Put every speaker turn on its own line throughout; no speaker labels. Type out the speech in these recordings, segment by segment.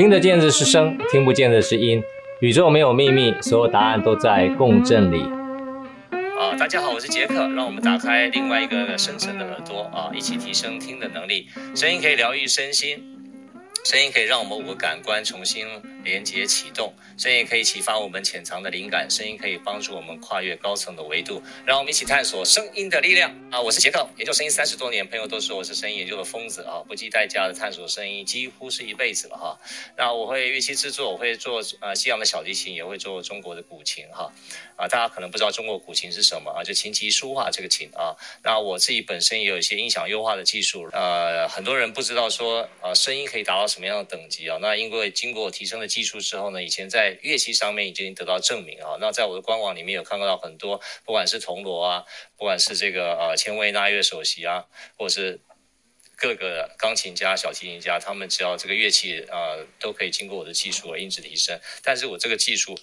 听得见的是声，听不见的是音。宇宙没有秘密，所有答案都在共振里。
啊，大家好，我是杰克，让我们打开另外一个深层的耳朵啊，一起提升听的能力。声音可以疗愈身心。声音可以让我们五个感官重新连接启动，声音可以启发我们潜藏的灵感，声音可以帮助我们跨越高层的维度，让我们一起探索声音的力量啊！我是杰克，研究声音三十多年，朋友都说我是声音研究的疯子啊！不计代价的探索声音，几乎是一辈子了哈。那我会乐器制作，我会做呃西洋的小提琴，也会做中国的古琴哈。啊，大家可能不知道中国古琴是什么啊？就琴棋书画这个琴啊。那我自己本身也有一些音响优化的技术，呃，很多人不知道说呃声音可以达到什么样的等级啊？那因为经过提升的技术之后呢，以前在乐器上面已经得到证明啊。那在我的官网里面有看到很多，不管是铜锣啊，不管是这个呃千位纳乐首席啊，或者是各个钢琴家、小提琴家，他们只要这个乐器啊、呃，都可以经过我的技术而音质提升。但是我这个技术。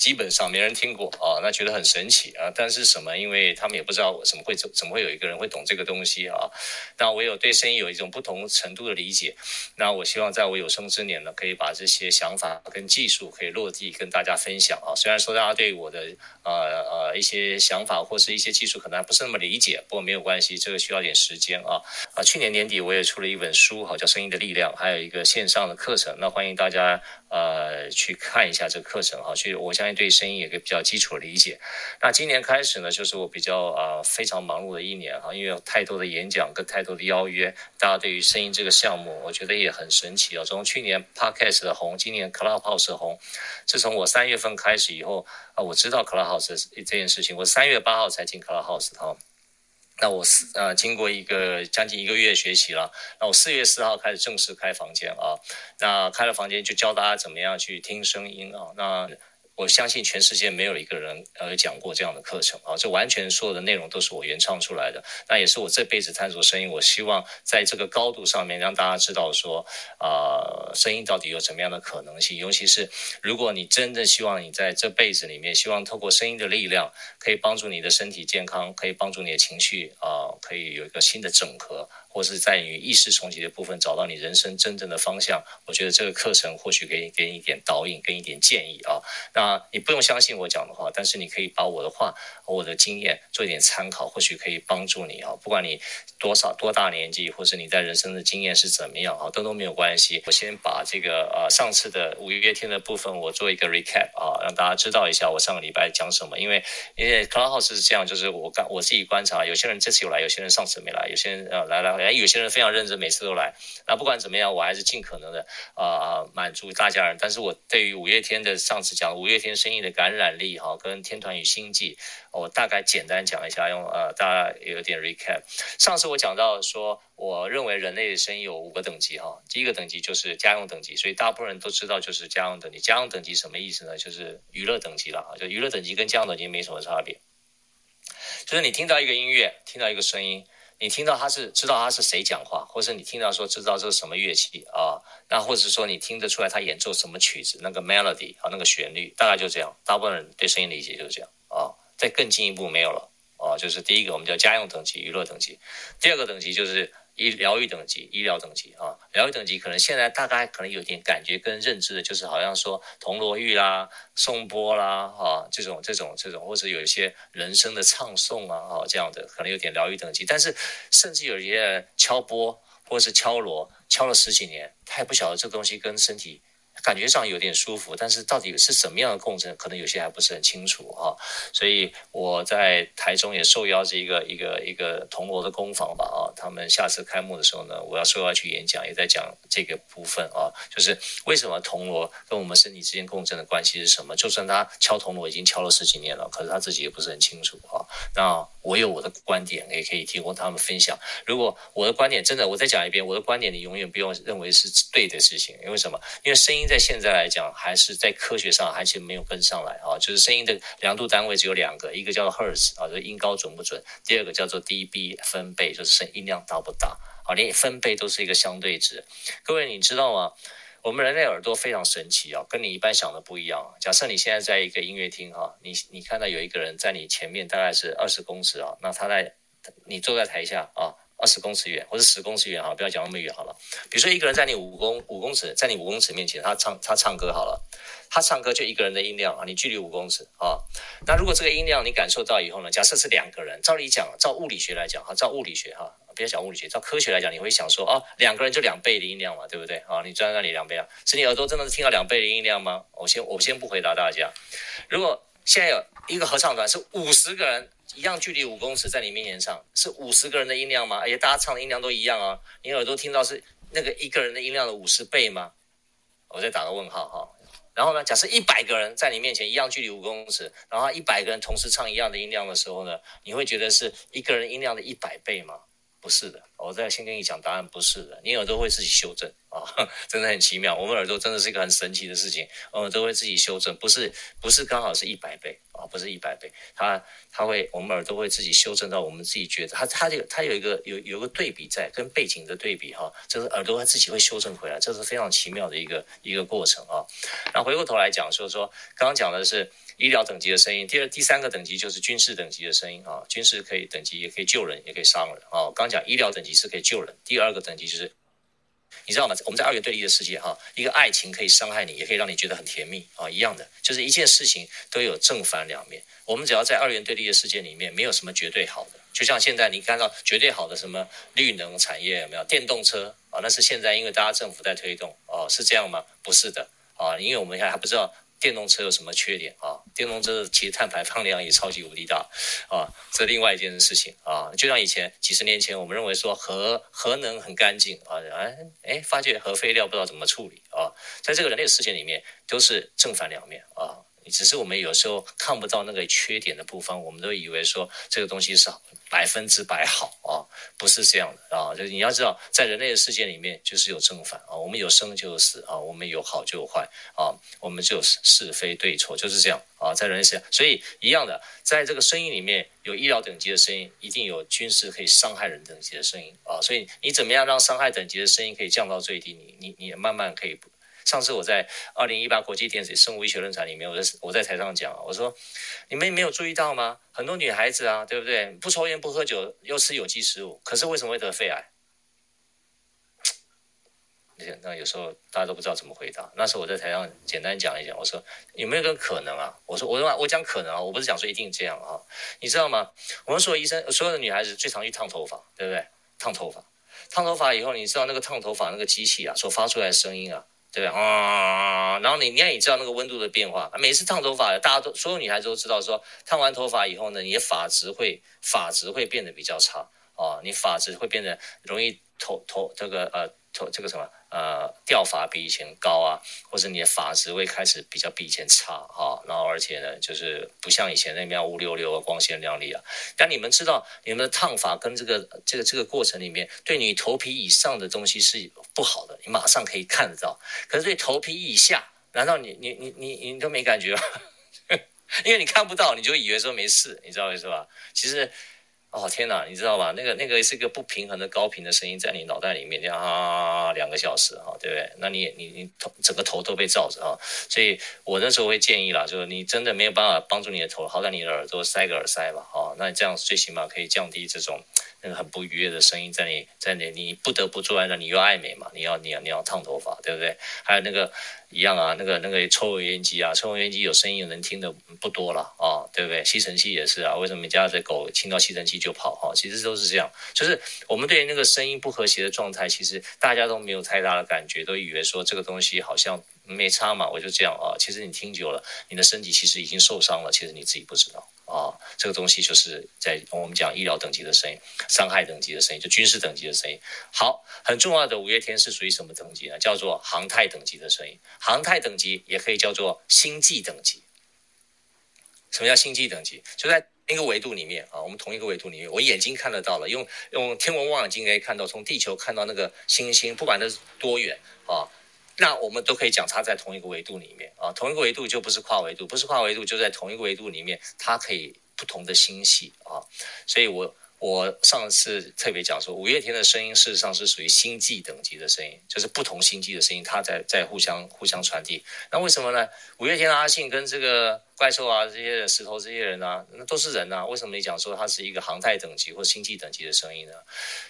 基本上没人听过啊，那觉得很神奇啊。但是什么？因为他们也不知道我怎么会怎怎么会有一个人会懂这个东西啊。那我有对声音有一种不同程度的理解。那我希望在我有生之年呢，可以把这些想法跟技术可以落地跟大家分享啊。虽然说大家对我的呃呃一些想法或是一些技术可能还不是那么理解，不过没有关系，这个需要点时间啊。啊，去年年底我也出了一本书，好叫《声音的力量》，还有一个线上的课程，那欢迎大家呃去看一下这个课程啊。去，我相信。对声音有个比较基础的理解。那今年开始呢，就是我比较啊、非常忙碌的一年哈，因为有太多的演讲跟太多的邀约。大家对于声音这个项目，我觉得也很神奇啊。从去年 Podcast 的红，今年 Clubhouse 的红。自从我三月份开始以后啊，我知道 Clubhouse 这件事情，我三月八号才进 Clubhouse 哈。那我四呃经过一个将近一个月学习了，那我四月四号开始正式开房间啊。那开了房间就教大家怎么样去听声音啊。那我相信全世界没有一个人呃讲过这样的课程啊，这完全所有的内容都是我原创出来的。那也是我这辈子探索声音，我希望在这个高度上面让大家知道说，啊、呃，声音到底有什么样的可能性。尤其是如果你真正希望你在这辈子里面，希望透过声音的力量，可以帮助你的身体健康，可以帮助你的情绪啊、可以有一个新的整合。或是在你意识重击的部分找到你人生真正的方向，我觉得这个课程或许给你给你一点导引，给你一点建议啊。那你不用相信我讲的话，但是你可以把我的话我的经验做一点参考，或许可以帮助你啊。不管你多少多大年纪，或是你在人生的经验是怎么样啊，都都没有关系。我先把这个呃上次的五月天的部分我做一个 recap 啊，让大家知道一下我上个礼拜讲什么。因为因为 Clubhouse 是这样，就是我刚我自己观察，有些人这次有来，有些人上次没来，有些人呃来来。哎，有些人非常认真，每次都来。那不管怎么样，我还是尽可能的啊、呃、满足大家人。但是我对于五月天的上次讲五月天声音的感染力哈，跟天团与星际，我大概简单讲一下，用呃大家有点 recap。上次我讲到说，我认为人类的声音有五个等级哈。第一个等级就是家用等级，所以大部分人都知道就是家用等级。家用等级什么意思呢？就是娱乐等级了啊，就娱乐等级跟家用等级没什么差别。就是你听到一个音乐，听到一个声音。你听到他是知道他是谁讲话，或者你听到说知道这是什么乐器啊？那或者说你听得出来他演奏什么曲子，那个 melody 啊，那个旋律，大概就这样。大部分人对声音理解就是这样啊。再更进一步没有了啊，就是第一个我们叫家用等级、娱乐等级，第二个等级就是。医疗愈等级，医疗等级啊，疗愈等级可能现在大概可能有点感觉跟认知的，就是好像说铜锣玉啦、颂钵啦，啊，这种这种这种，或者有一些人生的唱诵啊，啊，这样的可能有点疗愈等级。但是甚至有一些敲钵或者是敲锣，敲了十几年，他也不晓得这个东西跟身体。感觉上有点舒服，但是到底是什么样的共振，可能有些还不是很清楚啊。所以我在台中也受邀这一个一个一个铜锣的工坊吧啊，他们下次开幕的时候呢，我要受邀去演讲，也在讲这个部分啊，就是为什么铜锣跟我们身体之间共振的关系是什么？就算他敲铜锣已经敲了十几年了，可是他自己也不是很清楚啊。那我有我的观点，也可以提供他们分享。如果我的观点真的，我再讲一遍，我的观点你永远不用认为是对的事情，因为什么？因为声音。在现在来讲，还是在科学上还是没有跟上来啊。就是声音的量度单位只有两个，一个叫做赫兹啊，就是音高准不准；第二个叫做 dB 分贝，就是声音量大不大啊。连分贝都是一个相对值。各位，你知道吗？我们人类耳朵非常神奇啊，跟你一般想的不一样。假设你现在在一个音乐厅哈，你你看到有一个人在你前面，大概是二十公尺啊，那他在你坐在台下啊。二十公尺远，或者十公尺远哈，不要讲那么远好了。比如说一个人在你五公五公尺，在你五公尺面前，他唱他唱歌好了，他唱歌就一个人的音量啊，你距离五公尺啊。那如果这个音量你感受到以后呢，假设是两个人，照理讲，照物理学来讲哈，照物理学哈，不要讲物理学，照科学来讲，你会想说哦，两个人就两倍的音量嘛，对不对啊？你站在那里两倍啊，是你耳朵真的是听到两倍的音量吗？我先我先不回答大家。如果现在有一个合唱团是五十个人。一样距离五公尺，在你面前唱，是五十个人的音量吗？而且大家唱的音量都一样啊，你耳朵听到是那个一个人的音量的五十倍吗？我再打个问号哈。然后呢，假设一百个人在你面前一样距离五公尺，然后一百个人同时唱一样的音量的时候呢，你会觉得是一个人音量的一百倍吗？不是的，我再先跟你讲答案，不是的，你耳朵会自己修正。啊、真的很奇妙。我们耳朵真的是一个很神奇的事情，我们都会自己修正，不是不是刚好是一百倍啊、不是一百倍，它它会，我们耳朵会自己修正到我们自己觉得，它它有它有一个有有个对比在，跟背景的对比哈，这、哦、个耳朵它自己会修正回来，这是非常奇妙的一个一个过程啊。那、哦、回过头来讲，就是说刚刚讲的是医疗等级的声音，第二第三个等级就是军事等级的声音啊、军事可以等级也可以救人，也可以伤人啊、刚讲医疗等级是可以救人，第二个等级就是。你知道吗？我们在二元对立的世界，哈，一个爱情可以伤害你，也可以让你觉得很甜蜜啊，一样的，就是一件事情都有正反两面。我们只要在二元对立的世界里面，没有什么绝对好的。就像现在你看到绝对好的什么绿能产业有没有？电动车啊，那是现在因为大家政府在推动哦，是这样吗？不是的啊，因为我们现在还不知道。电动车有什么缺点啊？电动车其实碳排放量也超级无敌大啊！这另外一件事情啊，就像以前几十年前，我们认为说核核能很干净啊，哎哎，发觉核废料不知道怎么处理啊，在这个人类的世界里面，都是正反两面啊。只是我们有时候看不到那个缺点的部分，我们都以为说这个东西是百分之百好啊，不是这样的啊。就是你要知道，在人类的世界里面，就是有正反啊，我们有生就有死啊，我们有好就有坏啊，我们就是是非对错，就是这样啊，在人类世界，所以一样的，在这个声音里面有医疗等级的声音，一定有军事可以伤害人等级的声音啊。所以你怎么样让伤害等级的声音可以降到最低？你你你慢慢可以不。上次我在二零一八国际电子生物医学论坛里面，我在我在台上讲，我说你们没有注意到吗？很多女孩子啊，对不对？不抽烟不喝酒，又吃有机食物，可是为什么会得肺癌？那有时候大家都不知道怎么回答。那时候我在台上简单讲一讲，我说有没有个可能啊？我说我说我讲可能啊，我不是讲说一定这样啊。你知道吗？我们所有医生，所有的女孩子最常去烫头发，对不对？烫头发，烫头发以后，你知道那个烫头发那个机器啊，所发出来的声音啊。对啊，然后你你也知道那个温度的变化。每次烫头发，大家都所有女孩子都知道说，烫完头发以后呢，你的发质会发质会变得比较差啊，你发质会变得容易头头这个呃头。这个什么呃掉发比以前高啊，或者你的发质会开始比较比以前差哈，然后而且呢，就是不像以前那样乌溜溜啊，光鲜亮丽啊。但你们知道，你们的烫发跟这个这个这个过程里面，对你头皮以上的东西是不好的，你马上可以看得到。可是对头皮以下，难道你你你你你都没感觉吗？因为你看不到，你就以为说没事，你知道意思吧？其实。哦天哪，你知道吧？那个那个是一个不平衡的高频的声音在你脑袋里面，这样啊两个小时哈，对不对？那你你你头整个头都被罩着啊，所以我那时候会建议啦，就是你真的没有办法帮助你的头，好在你的耳朵塞个耳塞吧，啊，那你这样最起码可以降低这种那个很不愉悦的声音在你在你你不得不做完了，你又爱美嘛，你要你要你要烫头发，对不对？还有那个。一样啊，那个那个抽油烟机啊，抽油烟机有声音能听的不多了啊，对不对？吸尘器也是啊，为什么你家的狗听到吸尘器就跑哈？其实都是这样，就是我们对那个声音不和谐的状态，其实大家都没有太大的感觉，都以为说这个东西好像没差嘛，我就这样啊。其实你听久了，你的身体其实已经受伤了，其实你自己不知道。啊、哦，这个东西就是在我们讲医疗等级的声音，伤害等级的声音，就军事等级的声音。好，很重要的五月天是属于什么等级呢？叫做航太等级的声音。航太等级也可以叫做星际等级。什么叫星际等级？就在一个维度里面啊，我们同一个维度里面，我眼睛看得到了，用用天文望远镜可以看到，从地球看到那个星星，不管它是多远啊。那我们都可以讲，它在同一个维度里面啊，同一个维度就不是跨维度，不是跨维度就在同一个维度里面，它可以不同的星系啊。所以我我上次特别讲说，五月天的声音事实上是属于星际等级的声音，就是不同星际的声音，它在在互相互相传递。那为什么呢？五月天的阿信跟这个怪兽啊，这些石头这些人啊，那都是人啊。为什么你讲说他是一个航太等级或星际等级的声音呢？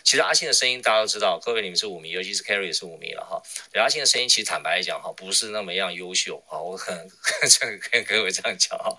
其实阿信的声音大家都知道，各位你们是五迷，尤其是 Carry 也是五迷了哈。对阿信的声音其实坦白来讲哈，不是那么样优秀啊。我很跟 各位这样讲哈，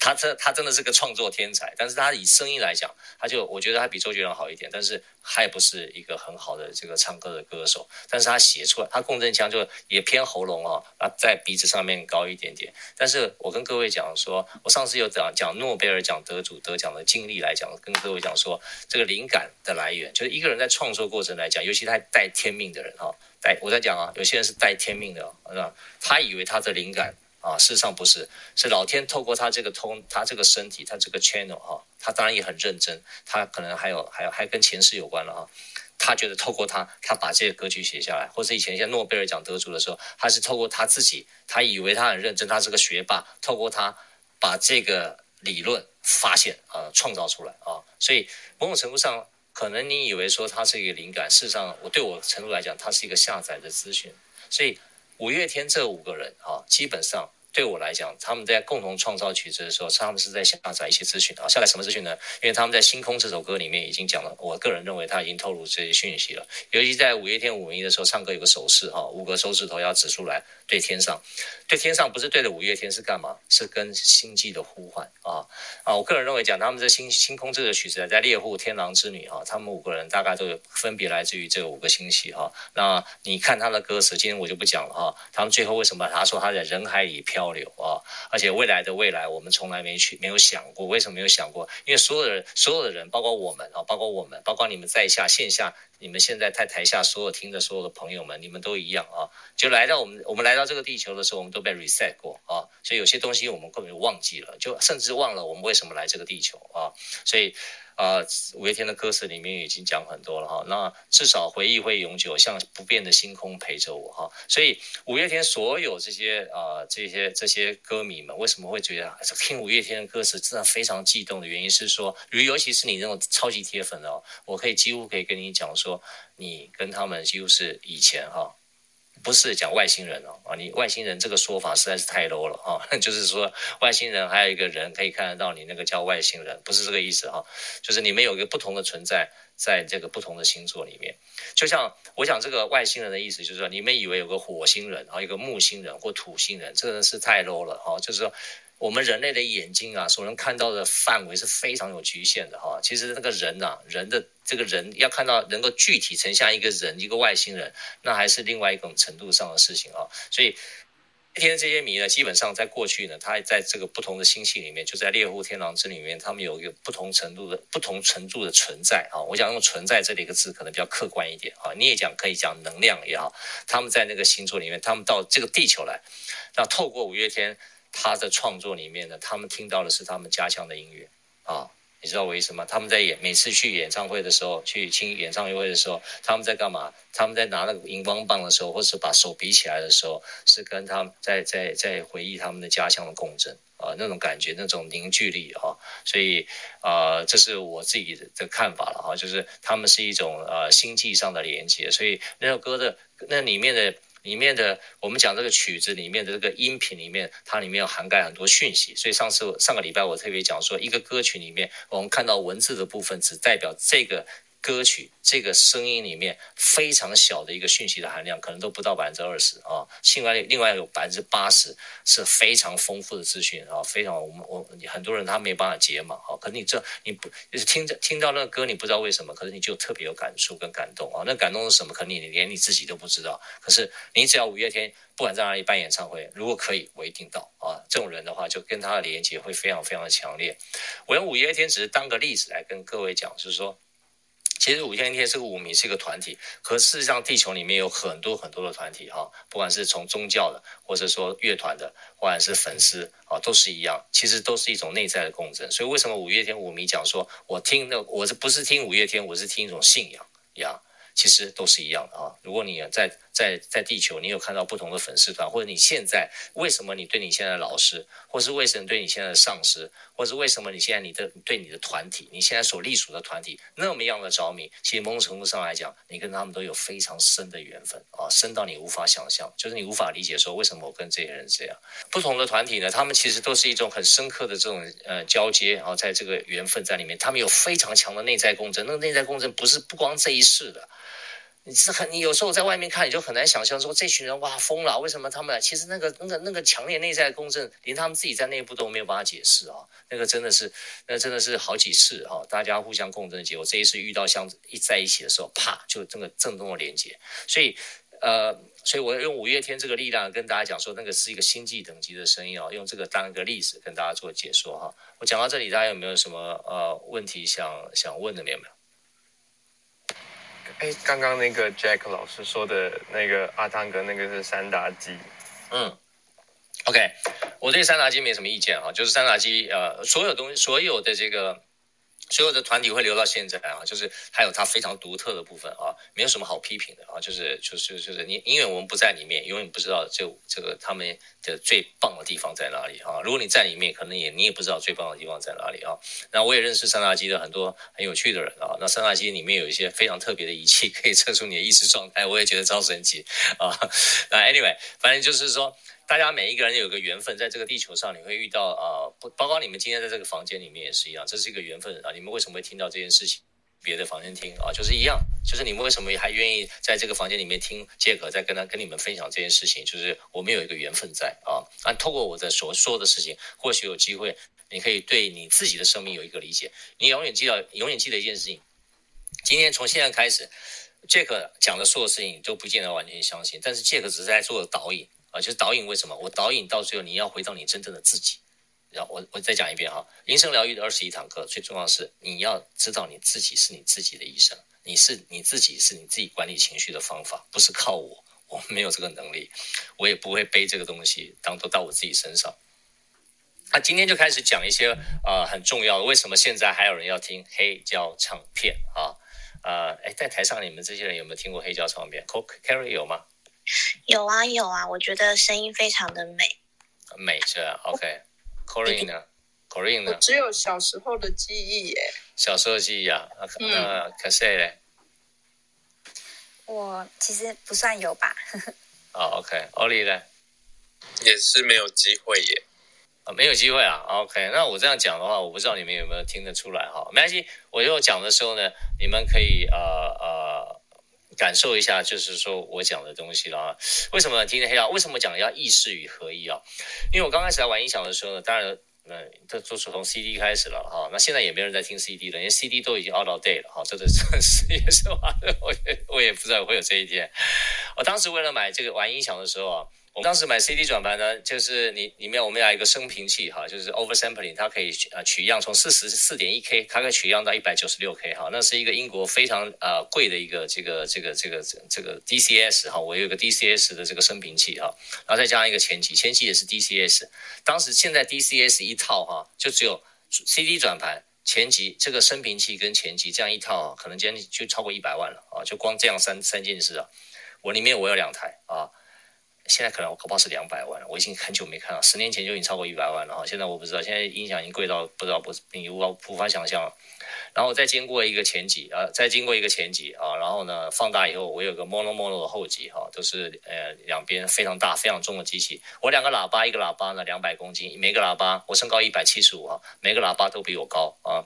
他这他真的是个创作天才，但是他以声音来讲，他就我觉得他比周杰伦好一点，但是他也不是一个很好的这个唱歌的歌手。但是他写出来，他共振腔就也偏喉咙啊，啊在鼻子上面高一点点。但是我跟各位讲。说，我上次有讲讲诺贝尔奖得主得奖的经历来讲，跟各位讲说，这个灵感的来源，就是一个人在创作过程来讲，尤其他带天命的人哈，带我在讲啊，有些人是带天命的，是吧？他以为他的灵感啊，事实上不是，是老天透过他这个通，他这个身体，他这个 channel 哈，他当然也很认真，他可能还有还有还跟前世有关了哈。他觉得透过他，他把这些歌曲写下来，或者以前像诺贝尔奖得主的时候，他是透过他自己，他以为他很认真，他是个学霸，透过他把这个理论发现啊、创造出来啊，所以某种程度上，可能你以为说他是一个灵感，事实上我对我程度来讲，他是一个下载的资讯。所以五月天这五个人啊，基本上。对我来讲，他们在共同创造曲子的时候，他们是在下载一些资讯啊。下载什么资讯呢？因为他们在《星空》这首歌里面已经讲了，我个人认为他已经透露这些讯息了。尤其在五月天五迷的时候，唱歌有个手势哈，五个手指头要指出来对天上，对天上不是对着五月天是干嘛？是跟星际的呼唤啊啊！我个人认为讲他们这《星星空》这个曲子在猎户天狼之女啊，他们五个人大概都有分别来自于这五个星系哈。那你看他的歌词，今天我就不讲了哈。他们最后为什么他说他在人海里漂？流啊，而且未来的未来，我们从来没去，没有想过。为什么没有想过？因为所有的人，所有的人，包括我们啊，包括我们，包括你们在下线下，你们现在在台下所有听的所有的朋友们，你们都一样啊。就来到我们，我们来到这个地球的时候，我们都被 reset 过啊，所以有些东西我们根本就忘记了，就甚至忘了我们为什么来这个地球啊，所以。啊，五月天的歌词里面已经讲很多了哈，那至少回忆会永久，像不变的星空陪着我哈。所以五月天所有这些啊这些这些歌迷们为什么会觉得听五月天的歌词真的非常激动的原因是说，尤其是你那种超级铁粉哦，我可以几乎可以跟你讲说，你跟他们几乎是以前哈。不是讲外星人哦，啊，你外星人这个说法实在是太 low 了啊！就是说外星人还有一个人可以看得到你，那个叫外星人，不是这个意思哈。就是你们有一个不同的存在，在这个不同的星座里面。就像我想这个外星人的意思，就是说你们以为有个火星人，啊，一个木星人或土星人，这个是太 low 了哈。就是说。我们人类的眼睛啊，所能看到的范围是非常有局限的哈。其实那个人呐，人的这个人要看到能够具体成像一个人，一个外星人，那还是另外一种程度上的事情啊。所以，今天这些谜呢，基本上在过去呢，它在这个不同的星系里面，就在猎户天狼之里面，他们有一个不同程度的不同程度的存在啊。我想用“存在”这里一个字，可能比较客观一点啊。你也讲可以讲能量也好，他们在那个星座里面，他们到这个地球来，那透过五月天。他的创作里面呢，他们听到的是他们家乡的音乐啊，你知道为什么？他们在演每次去演唱会的时候，去听演唱会的时候，他们在干嘛？他们在拿那个荧光棒的时候，或是把手比起来的时候，是跟他们在在在回忆他们的家乡的共振啊，那种感觉，那种凝聚力啊，所以啊，这是我自己的看法了哈，就是他们是一种呃星际上的连接，所以那首歌的那里面的。里面的我们讲这个曲子里面的这个音频里面，它里面有涵盖很多讯息，所以上次上个礼拜我特别讲说，一个歌曲里面我们看到文字的部分，只代表这个。歌曲这个声音里面非常小的一个讯息的含量，可能都不到百分之二十啊。另外，另外有百分之八十是非常丰富的资讯啊，非常我们我很多人他没办法解码啊。可是你这你不就是听着听到那个歌，你不知道为什么，可是你就特别有感触跟感动啊。那感动是什么？可能你连你自己都不知道。可是你只要五月天不管在哪里办演唱会，如果可以，我一定到啊。这种人的话，就跟他的连接会非常非常的强烈。我用五月天只是当个例子来跟各位讲，就是说。其实五月天是个五迷，是一个团体。可事实上，地球里面有很多很多的团体哈，不管是从宗教的，或者说乐团的，或者是粉丝啊，都是一样。其实都是一种内在的共振。所以为什么五月天五迷讲说，我听那我是不是听五月天，我是听一种信仰一样？其实都是一样的啊。如果你在在在地球，你有看到不同的粉丝团，或者你现在为什么你对你现在的老师，或是为什么对你现在的上司，或是为什么你现在你的对你的团体，你现在所隶属的团体那么样的着迷？其实某种程度上来讲，你跟他们都有非常深的缘分啊，深到你无法想象，就是你无法理解说为什么我跟这些人这样。不同的团体呢，他们其实都是一种很深刻的这种呃交接啊，在这个缘分在里面，他们有非常强的内在共振。那个内在共振不是不光这一世的。你是很，你有时候在外面看，你就很难想象说这群人哇疯了，为什么他们？其实那个那个那个强烈内在共振，连他们自己在内部都没有办法解释啊。那个真的是，那真的是好几次哈，大家互相共振的结果。这一次遇到相一在一起的时候，啪，就这个震动的连接。所以，呃，所以我用五月天这个力量跟大家讲说，那个是一个星际等级的声音啊，用这个当一个例子跟大家做解说哈。我讲到这里，大家有没有什么呃问题想想问的？没有没有？
哎，刚刚那个 Jack 老师说的那个阿汤哥，那个是三打鸡。
嗯，OK，我对三打鸡没什么意见啊，就是三打鸡，呃，所有东西，所有的这个。所有的团体会留到现在啊，就是还有它非常独特的部分啊，没有什么好批评的啊，就是就是就是你，因为我们不在里面，永远不知道这这个他们的最棒的地方在哪里啊。如果你在里面，可能也你也不知道最棒的地方在哪里啊。那我也认识三大机的很多很有趣的人啊，那三大机里面有一些非常特别的仪器，可以测出你的意识状态，我也觉得超神奇啊。那 anyway，反正就是说。大家每一个人有个缘分，在这个地球上你会遇到啊，不、包括你们今天在这个房间里面也是一样，这是一个缘分啊。你们为什么会听到这件事情？别的房间听啊，就是一样，就是你们为什么还愿意在这个房间里面听杰克在跟他跟你们分享这件事情？就是我们有一个缘分在啊。啊，透过我的所说的事情，或许有机会你可以对你自己的生命有一个理解。你永远记得，永远记得一件事情：今天从现在开始，杰克讲的所有事情都不见得完全相信，但是杰克只是在做导引。啊，就是导引为什么？我导引到最后，你要回到你真正的自己。然后我我再讲一遍哈，音声疗愈的二十一堂课，最重要的是你要知道你自己是你自己的医生，你是你自己是你自己管理情绪的方法，不是靠我，我没有这个能力，我也不会背这个东西当做到我自己身上。那、啊、今天就开始讲一些、呃、很重要的，为什么现在还有人要听黑胶唱片啊？呃，哎，在台上你们这些人有没有听过黑胶唱片？Coke Carry 有吗？
有啊有啊，我觉得声音非常的美，
美是吧？OK，Corinne 呢？Corinne 呢？
只有小时候的记忆耶。
小时候的记忆啊，那可是嘞？
我其实不算有吧。
哦，OK，Ollie 呢？
也是没有机会耶。
啊，没有机会啊。OK，那我这样讲的话，我不知道你们有没有听得出来哈？没关系，我以后讲的时候呢，你们可以呃呃。感受一下，就是说我讲的东西了啊。为什么今天要？为什么讲要意识与合一啊？因为我刚开始来玩音响的时候呢，当然，那，这都是从 CD 开始了哈。那现在也没人在听 CD 了，因为 CD 都已经 out of date 了哈。这个是也 是？我也我也不知道会有这一天。我当时为了买这个玩音响的时候啊。我们当时买 CD 转盘呢，就是你里面我们要一个升频器哈，就是 oversampling，它可以呃取样从四十四点一 K，它可以取样到一百九十六 K 哈，那是一个英国非常呃贵的一个这个这个这个这个 DCS 哈，我有一个 DCS 的这个升频器哈，然后再加上一个前级，前级也是 DCS，当时现在 DCS 一套哈，就只有 CD 转盘前级这个升频器跟前级这样一套，可能将近就超过一百万了啊，就光这样三三件事啊，我里面我有两台啊。现在可能我搞不好是两百万了，我已经很久没看了，十年前就已经超过一百万了哈。现在我不知道，现在音响已经贵到不知道不你无法无法想象了。然后再经过一个前级啊，再经过一个前级啊，然后呢放大以后，我有个 mono mono 的后级哈，都是呃两边非常大非常重的机器。我两个喇叭，一个喇叭呢两百公斤，每个喇叭我身高一百七十五哈，每个喇叭都比我高啊。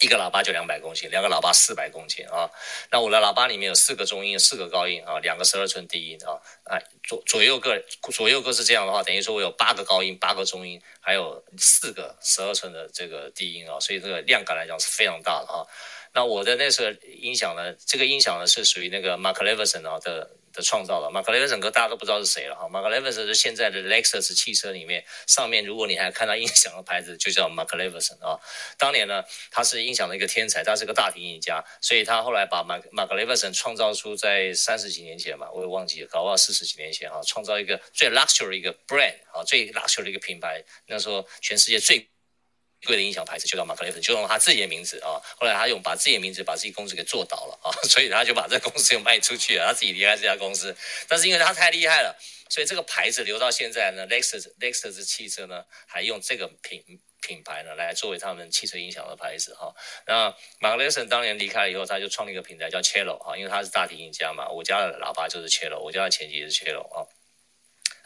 一个喇叭就两百公斤，两个喇叭四百公斤啊。那我的喇叭里面有四个中音，四个高音啊，两个十二寸低音啊。啊，左左右各左右各是这样的话，等于说我有八个高音，八个中音，还有四个十二寸的这个低音啊。所以这个量感来讲是非常大的啊。那我的那个音响呢，这个音响呢是属于那个 Mark Levinson 啊的。的创造了马克雷文森哥，大家都不知道是谁了哈。马克雷文森是现在的 Lexus 汽车里面上面，如果你还看到音响的牌子，就叫马克雷文森啊。当年呢，他是音响的一个天才，他是个大提琴家，所以他后来把马马克雷文森创造出在三十几年前嘛，我也忘记了，搞不好四十几年前哈，创造一个最 luxury 一个 brand 啊，最 luxury 一个品牌。那时候全世界最贵的音响牌子就叫 Mark Levin，就用他自己的名字啊。后来他用把自己的名字把自己公司给做倒了啊，所以他就把这公司又卖出去了，他自己离开这家公司。但是因为他太厉害了，所以这个牌子留到现在呢，Lexus Lexus 汽车呢还用这个品品牌呢来作为他们汽车音响的牌子哈。那 Mark Levin 当年离开了以后，他就创立一个品牌叫 Cello 哈，因为他是大提琴家嘛，我家的喇叭就是 Cello，我家的前级也是 Cello 啊。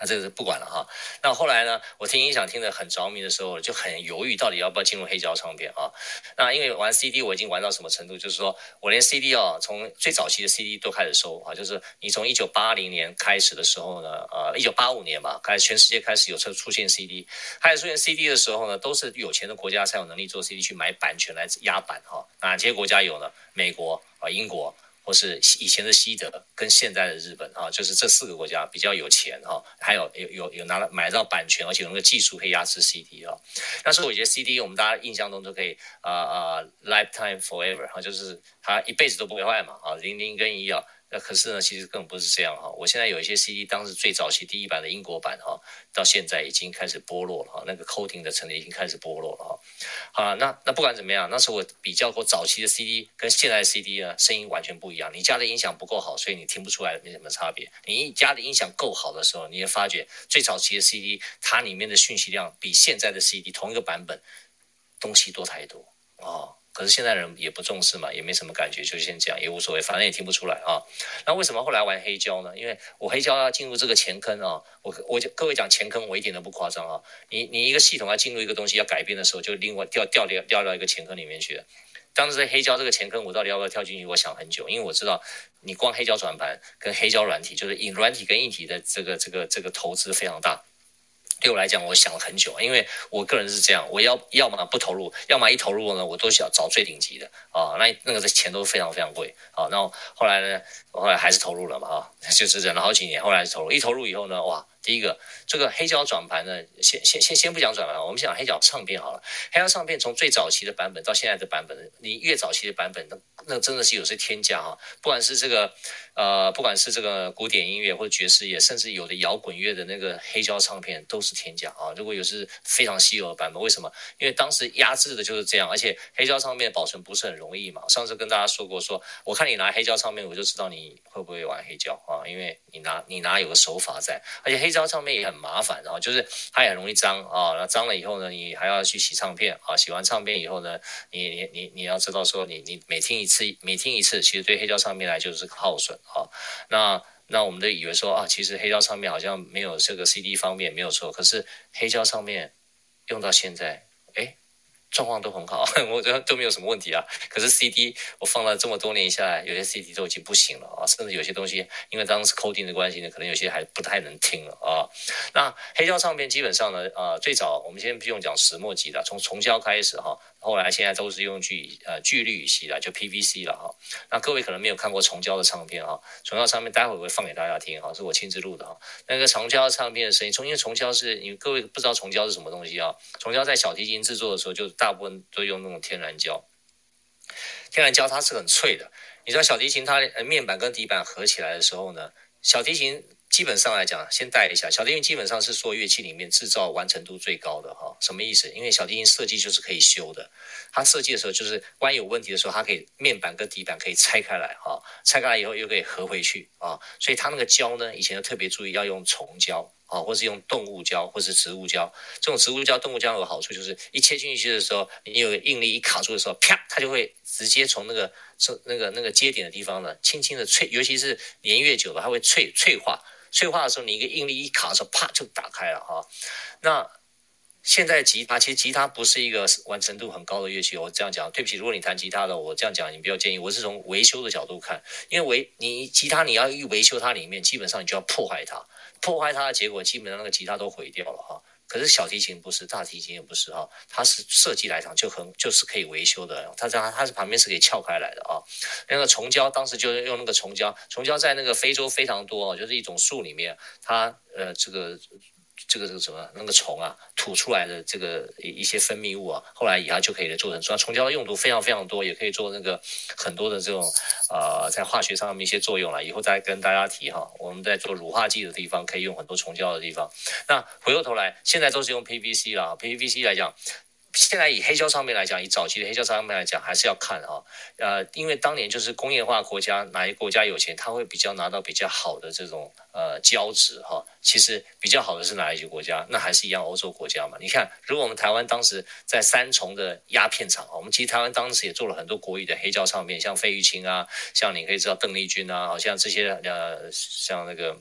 那这个是不管了哈。那后来呢，我听音响听得很着迷的时候，就很犹豫到底要不要进入黑胶唱片啊。那因为玩 CD 我已经玩到什么程度，就是说我连 CD 哦，从最早期的 CD 都开始收啊。就是你从一九八零年开始的时候呢，呃，一九八五年吧，开始全世界开始有车出现 CD，开始出现 CD 的时候呢，都是有钱的国家才有能力做 CD 去买版权来压版哈。哪些国家有呢？美国啊，英国。或是以前的西德跟现在的日本啊，就是这四个国家比较有钱哈，还有有有有拿了买到版权，而且有那个技术可以压制 CD 啊。但是我觉得 CD 我们大家印象中都可以啊啊，lifetime forever 哈，就是它一辈子都不会坏嘛啊，零零跟一啊。那可是呢，其实根本不是这样哈。我现在有一些 CD，当时最早期第一版的英国版哈，到现在已经开始剥落了哈，那个 coating 的层已经开始剥落了哈。好，那那不管怎么样，那时候我比较过早期的 CD 跟现在的 CD 呢，声音完全不一样。你家的音响不够好，所以你听不出来没什么差别。你家的音响够好的时候，你也发觉最早期的 CD 它里面的讯息量比现在的 CD 同一个版本东西多太多哦。可是现在人也不重视嘛，也没什么感觉，就先讲也无所谓，反正也听不出来啊。那为什么后来玩黑胶呢？因为我黑胶要进入这个前坑啊，我我就各位讲前坑，我一点都不夸张啊。你你一个系统要进入一个东西要改变的时候，就另外掉掉掉掉到一个前坑里面去了。当时黑胶这个前坑，我到底要不要跳进去？我想很久，因为我知道你光黑胶转盘跟黑胶软体，就是硬软体跟硬体的这个这个这个投资非常大。对我来讲，我想了很久，因为我个人是这样，我要要么不投入，要么一投入呢，我都想找最顶级的啊，那那个的钱都非常非常贵啊。然后后来呢，后来还是投入了嘛啊，就是忍了好几年，后来投入，一投入以后呢，哇。第一个，这个黑胶转盘呢，先先先先不讲转盘，我们讲黑胶唱片好了。黑胶唱片从最早期的版本到现在的版本，你越早期的版本，那那真的是有些天价哈。不管是这个呃，不管是这个古典音乐或者爵士乐，甚至有的摇滚乐的那个黑胶唱片都是天价啊。如果有是非常稀有的版本，为什么？因为当时压制的就是这样，而且黑胶唱片保存不是很容易嘛。上次跟大家说过，说我看你拿黑胶唱片，我就知道你会不会玩黑胶啊，因为你拿你拿有个手法在，而且黑胶。黑胶唱片也很麻烦，啊就是它也很容易脏啊。那脏了以后呢，你还要去洗唱片啊。洗完唱片以后呢，你你你你要知道说你，你每听一次，每听一次，其实对黑胶唱片来就是耗损啊。那那我们都以为说啊，其实黑胶唱片好像没有这个 CD 方便，没有错。可是黑胶唱片用到现在，哎。状况都很好，我觉得都没有什么问题啊。可是 CD 我放了这么多年下来，有些 CD 都已经不行了啊，甚至有些东西因为当时 coding 的关系呢，可能有些还不太能听了啊。那黑胶唱片基本上呢，呃，最早我们先不用讲石墨级的，从重胶开始哈。后来现在都是用聚呃聚氯乙烯了，就 PVC 了哈。那各位可能没有看过虫胶的唱片哈，虫胶唱片待会儿会放给大家听哈，是我亲自录的哈。那个虫胶唱片的声音，因为虫胶是你各位不知道虫胶是什么东西啊？虫胶在小提琴制作的时候，就大部分都用那种天然胶。天然胶它是很脆的，你知道小提琴它面板跟底板合起来的时候呢，小提琴。基本上来讲，先带一下，小提琴基本上是所有乐器里面制造完成度最高的哈。什么意思？因为小提琴设计就是可以修的，它设计的时候就是万一有问题的时候，它可以面板跟底板可以拆开来哈，拆开来以后又可以合回去啊。所以它那个胶呢，以前要特别注意要用重胶啊，或是用动物胶，或是植物胶。这种植物胶、动物胶有好处就是一切进去的时候，你有应力一卡住的时候，啪，它就会直接从那个那个那个接点的地方呢，轻轻的脆，尤其是年越久了，它会脆脆化。脆化的时候，你一个应力一卡的时候，啪就打开了哈。那现在吉他其实吉他不是一个完成度很高的乐器，我这样讲，对不起，如果你弹吉他的，我这样讲你不要介意，我是从维修的角度看，因为维你吉他你要一维修它里面，基本上你就要破坏它，破坏它的结果，基本上那个吉他都毁掉了哈。可是小提琴不是，大提琴也不是哈，它是设计来讲就很就是可以维修的，它这样它是旁边是可以撬开来的啊。那个虫胶当时就是用那个虫胶，虫胶在那个非洲非常多，就是一种树里面，它呃这个。这个这个什么那个虫啊吐出来的这个一一些分泌物啊，后来以后就可以来做成虫虫胶的用途非常非常多，也可以做那个很多的这种呃在化学上面一些作用了。以后再跟大家提哈，我们在做乳化剂的地方可以用很多虫胶的地方。那回过头来，现在都是用 PVC 了，PVC 来讲，现在以黑胶唱片来讲，以早期的黑胶唱片来讲，还是要看啊，呃，因为当年就是工业化国家，哪一个国家有钱，他会比较拿到比较好的这种呃胶质哈。其实比较好的是哪一些国家？那还是一样欧洲国家嘛。你看，如果我们台湾当时在三重的鸦片厂，我们其实台湾当时也做了很多国语的黑胶唱片，像费玉清啊，像你可以知道邓丽君啊，好像这些呃，像那个。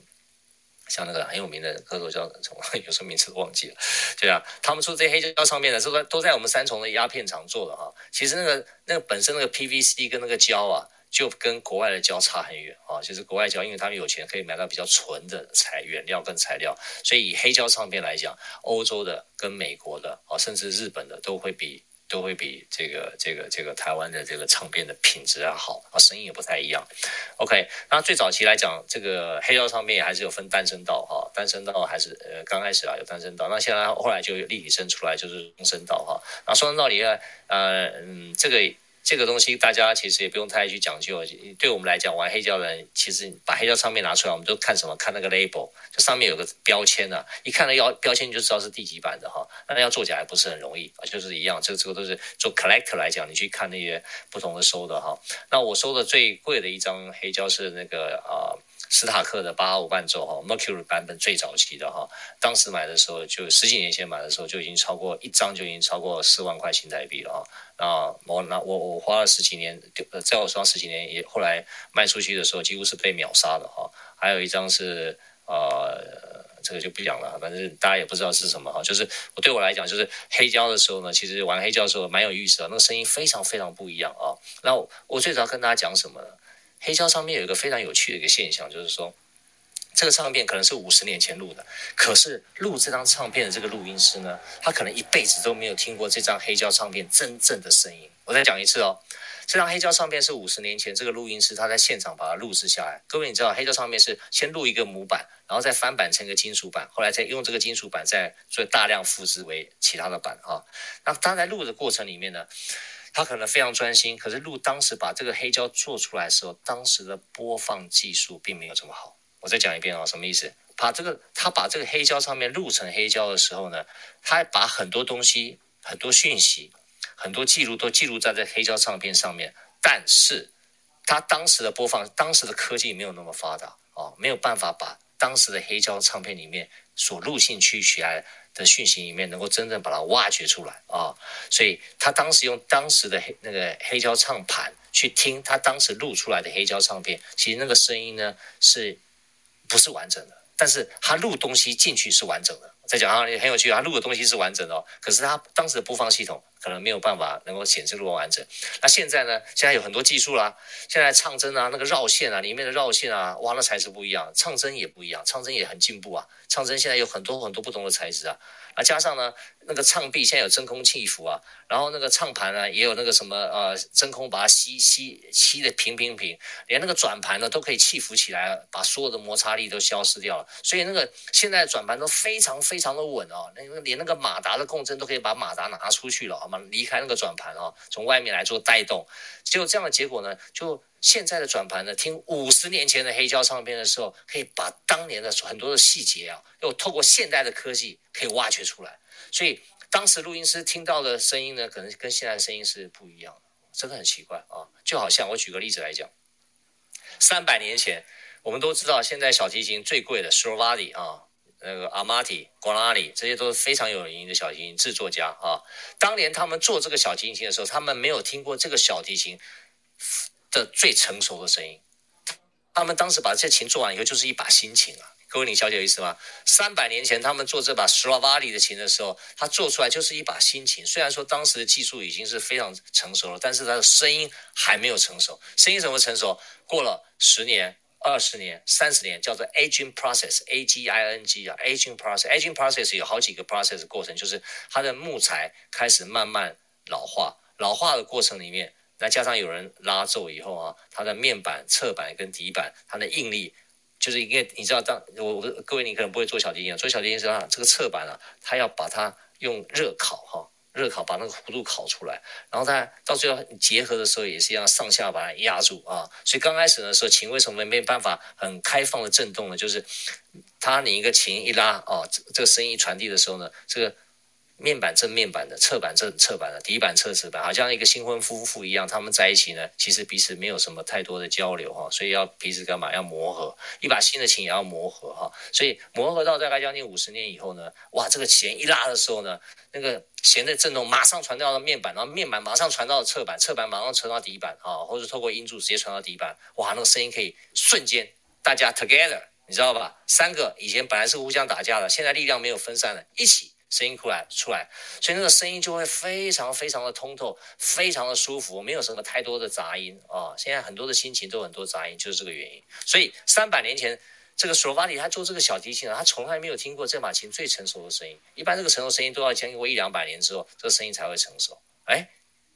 像那个很有名的歌手叫什么？有什么名字都忘记了。对啊，他们出这些黑胶唱片的，都在都在我们三重的鸦片厂做的哈。其实那个那个本身那个 PVC 跟那个胶啊，就跟国外的胶差很远啊。就是国外胶，因为他们有钱，可以买到比较纯的材原料跟材料，所以以黑胶唱片来讲，欧洲的跟美国的啊，甚至日本的都会比。都会比这个这个这个台湾的这个唱片的品质要好啊，声音也不太一样。OK，那最早期来讲，这个黑胶唱片也还是有分单声道哈，单声道还是呃刚开始啊有单声道，那现在后来就立体声出来就是双声道哈。那双声道里面呃嗯这个。这个东西大家其实也不用太去讲究，对我们来讲，玩黑胶的人其实把黑胶唱片拿出来，我们都看什么？看那个 label，就上面有个标签啊，一看那标标签就知道是第几版的哈。那要做假也不是很容易啊，就是一样，这个这个都是做 collector 来讲，你去看那些不同的收的哈。那我收的最贵的一张黑胶是那个啊。史塔克的八五伴奏哈，Mercury 版本最早期的哈，当时买的时候就十几年前买的时候就已经超过一张就已经超过四万块新台币了哈。那我那我我花了十几年，呃在我手上十几年也后来卖出去的时候几乎是被秒杀的哈。还有一张是呃，这个就不讲了，反正大家也不知道是什么哈。就是我对我来讲，就是黑胶的时候呢，其实玩黑胶的时候蛮有意思的，那个声音非常非常不一样啊。那，我最早跟大家讲什么呢？黑胶唱片有一个非常有趣的一个现象，就是说，这个唱片可能是五十年前录的，可是录这张唱片的这个录音师呢，他可能一辈子都没有听过这张黑胶唱片真正的声音。我再讲一次哦，这张黑胶唱片是五十年前这个录音师他在现场把它录制下来。各位你知道，黑胶唱片是先录一个模板，然后再翻版成一个金属版，后来再用这个金属版再做大量复制为其他的版啊。那他在录的过程里面呢，他可能非常专心，可是录当时把这个黑胶做出来的时候，当时的播放技术并没有这么好。我再讲一遍啊，什么意思？把这个他把这个黑胶唱片录成黑胶的时候呢，他把很多东西、很多讯息、很多记录都记录在这黑胶唱片上面，但是他当时的播放、当时的科技没有那么发达啊，没有办法把当时的黑胶唱片里面所录进去起来的讯息里面能够真正把它挖掘出来啊，所以他当时用当时的黑那个黑胶唱盘去听他当时录出来的黑胶唱片，其实那个声音呢是不是完整的？但是他录东西进去是完整的。再讲啊，很有趣，他录的东西是完整的哦，可是他当时的播放系统可能没有办法能够显示录完整。那现在呢？现在有很多技术啦，现在唱针啊，那个绕线啊，里面的绕线啊，哇，那材质不一样，唱针也不一样，唱针也很进步啊，唱针现在有很多很多不同的材质啊。那，加上呢，那个唱臂现在有真空气浮啊，然后那个唱盘呢也有那个什么呃真空把它吸吸吸的平平平，连那个转盘呢都可以气浮起来，把所有的摩擦力都消失掉了。所以那个现在转盘都非常非常的稳哦，那个连那个马达的共振都可以把马达拿出去了，好吗？离开那个转盘啊，从外面来做带动。结果这样的结果呢，就现在的转盘呢，听五十年前的黑胶唱片的时候，可以把当年的很多的细节啊，又透过现代的科技。可以挖掘出来，所以当时录音师听到的声音呢，可能跟现在的声音是不一样的，真的很奇怪啊！就好像我举个例子来讲，三百年前，我们都知道现在小提琴最贵的 Stradivari 啊，那个 Amati、Guarneri 这些都是非常有名的小提琴制作家啊。当年他们做这个小提琴的时候，他们没有听过这个小提琴的最成熟的声音，他们当时把这琴做完以后，就是一把新琴啊。各位，你了解意思吗？三百年前他们做这把 Stradivari 的琴的时候，他做出来就是一把新琴。虽然说当时的技术已经是非常成熟了，但是它的声音还没有成熟。声音怎么成熟？过了十年、二十年、三十年，叫做 aging process，A G I N G 啊，aging process，aging process 有好几个 process 过程，就是它的木材开始慢慢老化，老化的过程里面，再加上有人拉奏以后啊，它的面板、侧板跟底板，它的应力。就是因为你知道，当我我各位你可能不会做小提琴，做小提琴时候这个侧板啊，它要把它用热烤哈，热烤把那个弧度烤出来，然后它到最后结合的时候也是一样，上下把它压住啊。所以刚开始的时候，琴为什么没办法很开放的震动呢？就是它你一个琴一拉啊，这个声音传递的时候呢，这个面板正面板的，侧板正侧板的，底板侧侧板，好像一个新婚夫妇一样，他们在一起呢，其实彼此没有什么太多的交流哈，所以要彼此干嘛？要磨合，一把新的琴也要磨合哈，所以磨合到大概将近五十年以后呢，哇，这个弦一拉的时候呢，那个弦的震动马上传到了面板，然后面板马上传到了侧板，侧板马上传到底板啊，或者透过音柱直接传到底板，哇，那个声音可以瞬间大家 together，你知道吧？三个以前本来是互相打架的，现在力量没有分散了，一起。声音出来出来，所以那个声音就会非常非常的通透，非常的舒服，没有什么太多的杂音啊、现在很多的心情都很多杂音，就是这个原因。所以三百年前，这个索瓦里他做这个小提琴啊，他从来没有听过这把琴最成熟的声音。一般这个成熟声音都要经过一两百年之后，这个声音才会成熟。哎，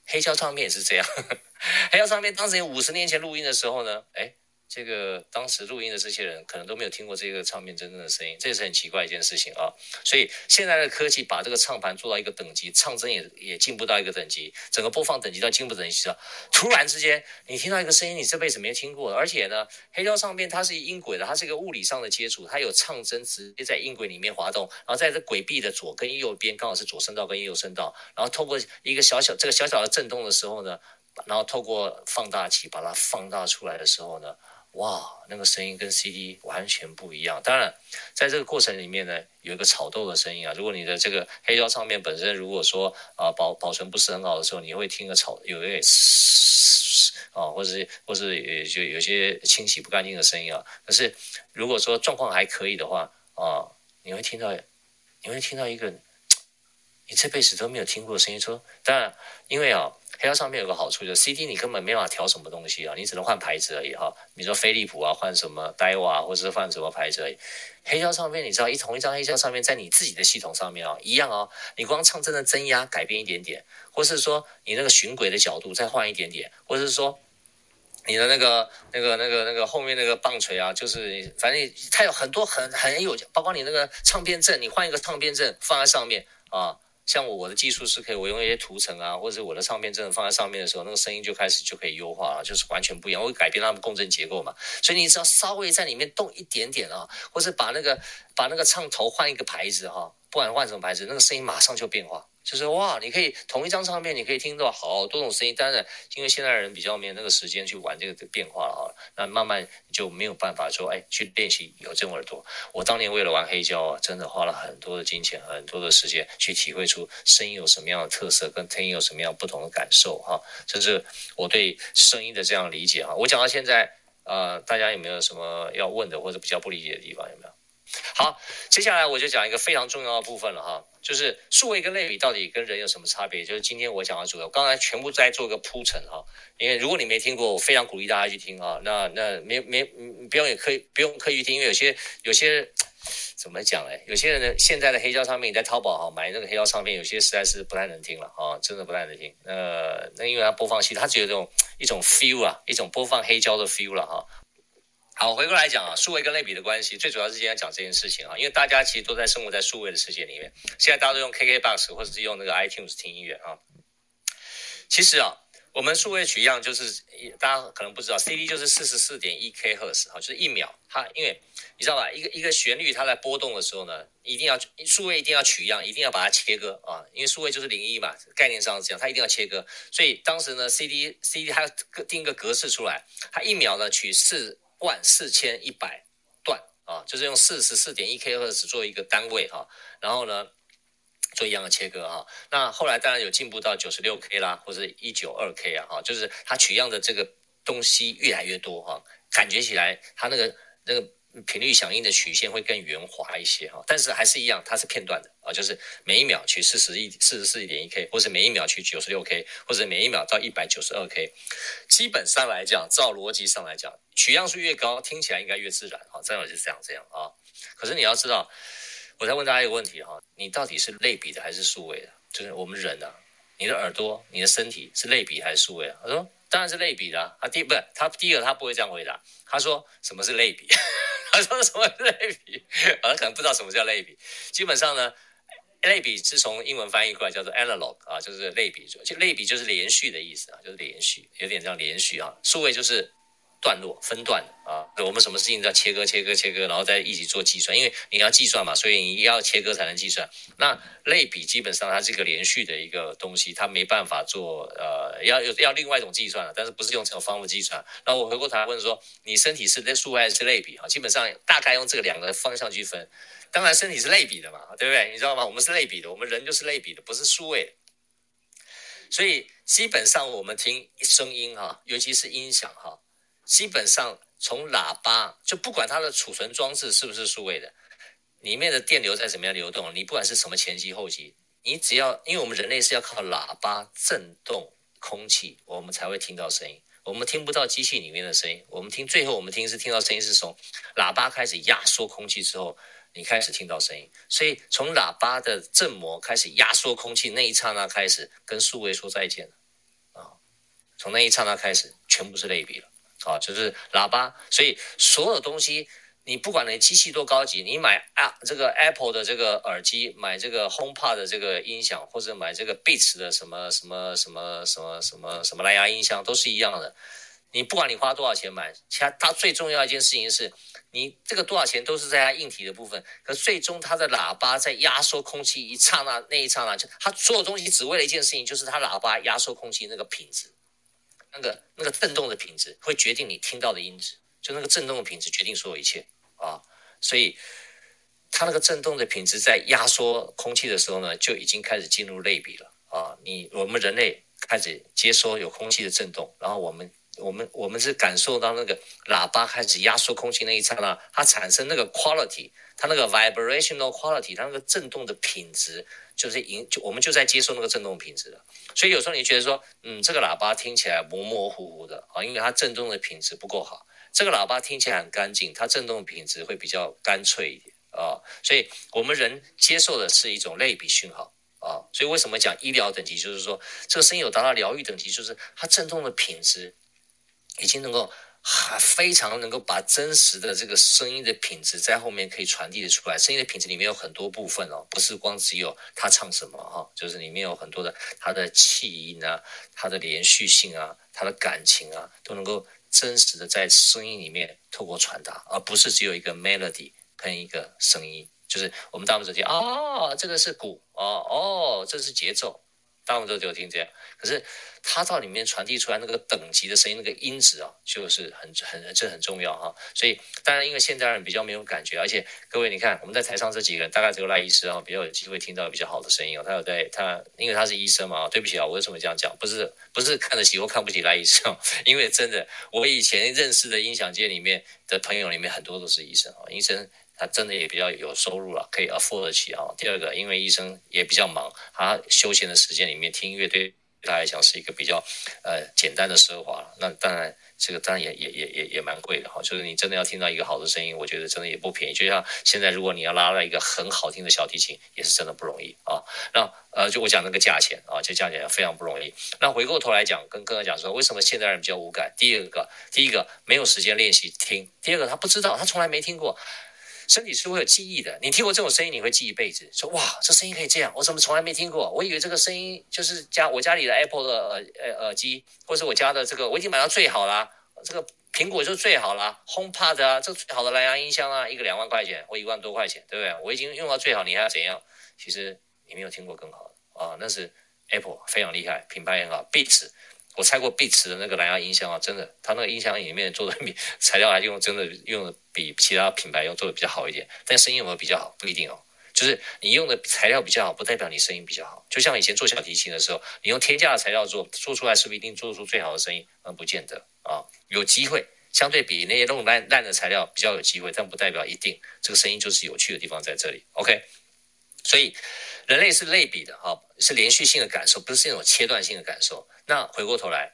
黑胶唱片也是这样，黑胶唱片当时五十年前录音的时候呢，哎。这个当时录音的这些人可能都没有听过这个唱片真正的声音，这也是很奇怪一件事情啊。所以现在的科技把这个唱盘做到一个等级，唱针也也进步到一个等级，整个播放等级到进步等级上，突然之间你听到一个声音，你这辈子没听过，而且呢，黑胶唱片它是音轨的，它是一个物理上的接触，它有唱针直接在音轨里面滑动，然后在这轨壁的左跟右边刚好是左声道跟右声道，然后透过一个小小这个小小的震动的时候呢，然后透过放大器把它放大出来的时候呢。哇，那个声音跟 CD 完全不一样。当然，在这个过程里面呢，有一个炒豆的声音啊。如果你的这个黑胶唱片本身如果说啊、保保存不是很好的时候，你会听个炒有一点嘶啊，或者是或是也就有些清洗不干净的声音啊。可是如果说状况还可以的话啊，你会听到你会听到一个你这辈子都没有听过的声音。说当然，因为啊。黑胶唱片有个好处，就是 CD 你根本没办法调什么东西啊，你只能换牌子而已哈。你说飞利浦啊，换什么戴瓦，或者是换什么牌子而已。黑胶唱片，你知道一同一张黑胶唱片在你自己的系统上面啊，一样哦。你光唱针的增压改变一点点，或是说你那个巡轨的角度再换一点点，或是说你的那个那个那个那个后面那个棒槌啊，就是反正它有很多很很有，包括你那个唱片证，你换一个唱片证放在上面啊。像我我的技术是可以，我用一些涂层啊，或者我的唱片真的放在上面的时候，那个声音就开始就可以优化了，就是完全不一样，会改变它们共振结构嘛。所以你只要稍微在里面动一点点啊，或者把那个把那个唱头换一个牌子哈，不管换什么牌子，那个声音马上就变化。就是哇，你可以同一张唱片，你可以听到好多种声音。当然，因为现在人比较没有那个时间去玩这个变化了啊，那慢慢就没有办法说，哎，去练习有这种耳朵。我当年为了玩黑胶啊，真的花了很多的金钱，很多的时间去体会出声音有什么样的特色，跟听音有什么样不同的感受哈。这是我对声音的这样理解哈。我讲到现在，呃，大家有没有什么要问的，或者比较不理解的地方？有没有？好，接下来我就讲一个非常重要的部分了哈，就是数位跟类比到底跟人有什么差别？就是今天我讲的主要，我刚才全部在做一个铺陈哈，因为如果你没听过，我非常鼓励大家去听啊。那那没没不用也可以不用刻意听，因为有些有些怎么讲哎，有些人呢现在的黑胶唱片你在淘宝哈买那个黑胶唱片，有些实在是不太能听了啊，真的不太能听。呃，那因为它播放器它只有这种一种 feel 啊，一种播放黑胶的 feel 了哈。好，回过来讲啊，数位跟类比的关系，最主要是今天讲这件事情啊，因为大家其实都在生活在数位的世界里面。现在大家都用 KKBOX 或者是用那个 iTunes 听音乐啊。其实啊，我们数位取样就是大家可能不知道，CD 就是四十四点一 K 赫兹哈，就是一秒。它因为你知道吧，一个一个旋律它在波动的时候呢，一定要数位一定要取样，一定要把它切割啊，因为数位就是零一嘛，概念上是这样，它一定要切割。所以当时呢，CD CD 它定一个格式出来，它一秒呢取四。万四千一百段啊，就是用四十四点一 K 赫兹做一个单位哈，然后呢做一样的切割哈。那后来当然有进步到九十六 K 啦，或者一九二 K 啊哈，就是它取样的这个东西越来越多哈，感觉起来它那个那个。频率响应的曲线会更圆滑一些哈，但是还是一样，它是片段的啊，就是每一秒取四十一四十四点一 K，或者每一秒取九十六 K，或者每一秒到一百九十二 K。基本上来讲，照逻辑上来讲，取样数越高，听起来应该越自然啊，真的就是这样这样啊。可是你要知道，我再问大家一个问题哈，你到底是类比的还是数位的？就是我们人啊，你的耳朵、你的身体是类比还是数位啊？他说当然是类比的，他第不是他第一个他不会这样回答，他说什么是类比？他说什么是类比？啊，可能不知道什么叫类比。基本上呢，类比是从英文翻译过来，叫做 analog 啊，就是类比。就类比就是连续的意思啊，就是连续，有点像连续啊。数位就是段落分段啊，我们什么事情都要切割切割切割，然后再一起做计算，因为你要计算嘛，所以你要切割才能计算。那类比基本上它是一个连续的一个东西，它没办法做呃，要有要另外一种计算了，但是不是用这种方法计算。那我回过头来问说，你身体是数位还是类比啊？基本上大概用这个两个方向去分。当然身体是类比的嘛，对不对？你知道吗？我们是类比的，我们人就是类比的，不是数位。所以基本上我们听声音哈，尤其是音响哈。基本上从喇叭就不管它的储存装置是不是数位的，里面的电流在怎么样流动，你不管是什么前级后级，你只要因为我们人类是要靠喇叭震动空气，我们才会听到声音。我们听不到机器里面的声音，我们听最后我们听是听到声音是从喇叭开始压缩空气之后，你开始听到声音。所以从喇叭的振膜开始压缩空气那一刹那开始，跟数位说再见了啊！从那一刹那开始，全部是类比了。啊，就是喇叭，所以所有东西，你不管你机器多高级，你买啊这个 Apple 的这个耳机，买这个 HomePod 的这个音响，或者买这个 Beats 的什么什么什么什么什么什么蓝牙音箱，都是一样的。你不管你花多少钱买，其他它最重要一件事情是，你这个多少钱都是在它硬体的部分，可最终它的喇叭在压缩空气一刹那那一刹那，就它所有东西只为了一件事情，就是它喇叭压缩空气那个品质。那个那个震动的品质会决定你听到的音质，就那个震动的品质决定所有一切啊，所以它那个震动的品质在压缩空气的时候呢，就已经开始进入类比了啊。你我们人类开始接收有空气的震动，然后我们我们我们是感受到那个喇叭开始压缩空气那一刹那，它产生那个 quality，它那个 vibrational quality，它那个震动的品质。就是影，就我们就在接受那个震动品质的，所以有时候你觉得说，嗯，这个喇叭听起来模模糊糊的啊，因为它震动的品质不够好。这个喇叭听起来很干净，它震动品质会比较干脆一点啊。所以我们人接受的是一种类比讯号啊。所以为什么讲医疗等级，就是说这个声音有达到疗愈等级，就是它震动的品质已经能够。还非常能够把真实的这个声音的品质在后面可以传递的出来。声音的品质里面有很多部分哦，不是光只有他唱什么哈，就是里面有很多的他的气音啊，他的连续性啊，他的感情啊，都能够真实的在声音里面透过传达，而不是只有一个 melody 跟一个声音。就是我们大部分都听啊，这个是鼓哦哦，这是节奏，大部分都只有听这样，可是。它到里面传递出来那个等级的声音，那个音质啊，就是很很这很重要哈。所以当然，因为现代人比较没有感觉，而且各位你看，我们在台上这几个人，大概只有赖医师啊比较有机会听到比较好的声音啊。他有在他，因为他是医生嘛。对不起啊，我为什么这样讲？不是不是看得起或看不起赖医生，因为真的，我以前认识的音响界里面的朋友里面很多都是医生啊。医生他真的也比较有收入了，可以 afford 得起啊。第二个，因为医生也比较忙，他休闲的时间里面听音乐对。对他来讲是一个比较呃简单的奢华，那当然这个当然也也也也也蛮贵的哈。就是你真的要听到一个好的声音，我觉得真的也不便宜。就像现在，如果你要拉了一个很好听的小提琴，也是真的不容易啊。那呃，就我讲那个价钱啊，这价钱非常不容易。那回过头来讲，跟哥哥讲说，为什么现代人比较无感？第二个，第一个没有时间练习听；第二个，他不知道，他从来没听过。身体是会有记忆的，你听过这种声音，你会记一辈子。说哇，这声音可以这样，我怎么从来没听过？我以为这个声音就是家我家里的 Apple 的耳呃耳机，或是我家的这个，我已经买到最好了，这个苹果就是最好了，HomePod 啊，这最好的蓝牙音箱啊，一个两万块钱，或一万多块钱，对不对？我已经用到最好，你还要怎样？其实你没有听过更好的啊，那是 Apple 非常厉害，品牌很好，Beats。我拆过 Beats 的那个蓝牙音箱啊，真的，它那个音箱里面做的比 材料还用真的用的比其他品牌用做的比较好一点，但声音有没有比较好不一定哦。就是你用的材料比较好，不代表你声音比较好。就像以前做小提琴的时候，你用天价的材料做，做出来是不是一定做出最好的声音？那，不见得啊。有机会，相对比那些那种烂烂的材料比较有机会，但不代表一定这个声音就是有趣的地方在这里。OK，所以。人类是类比的哈，是连续性的感受，不是那种切断性的感受。那回过头来，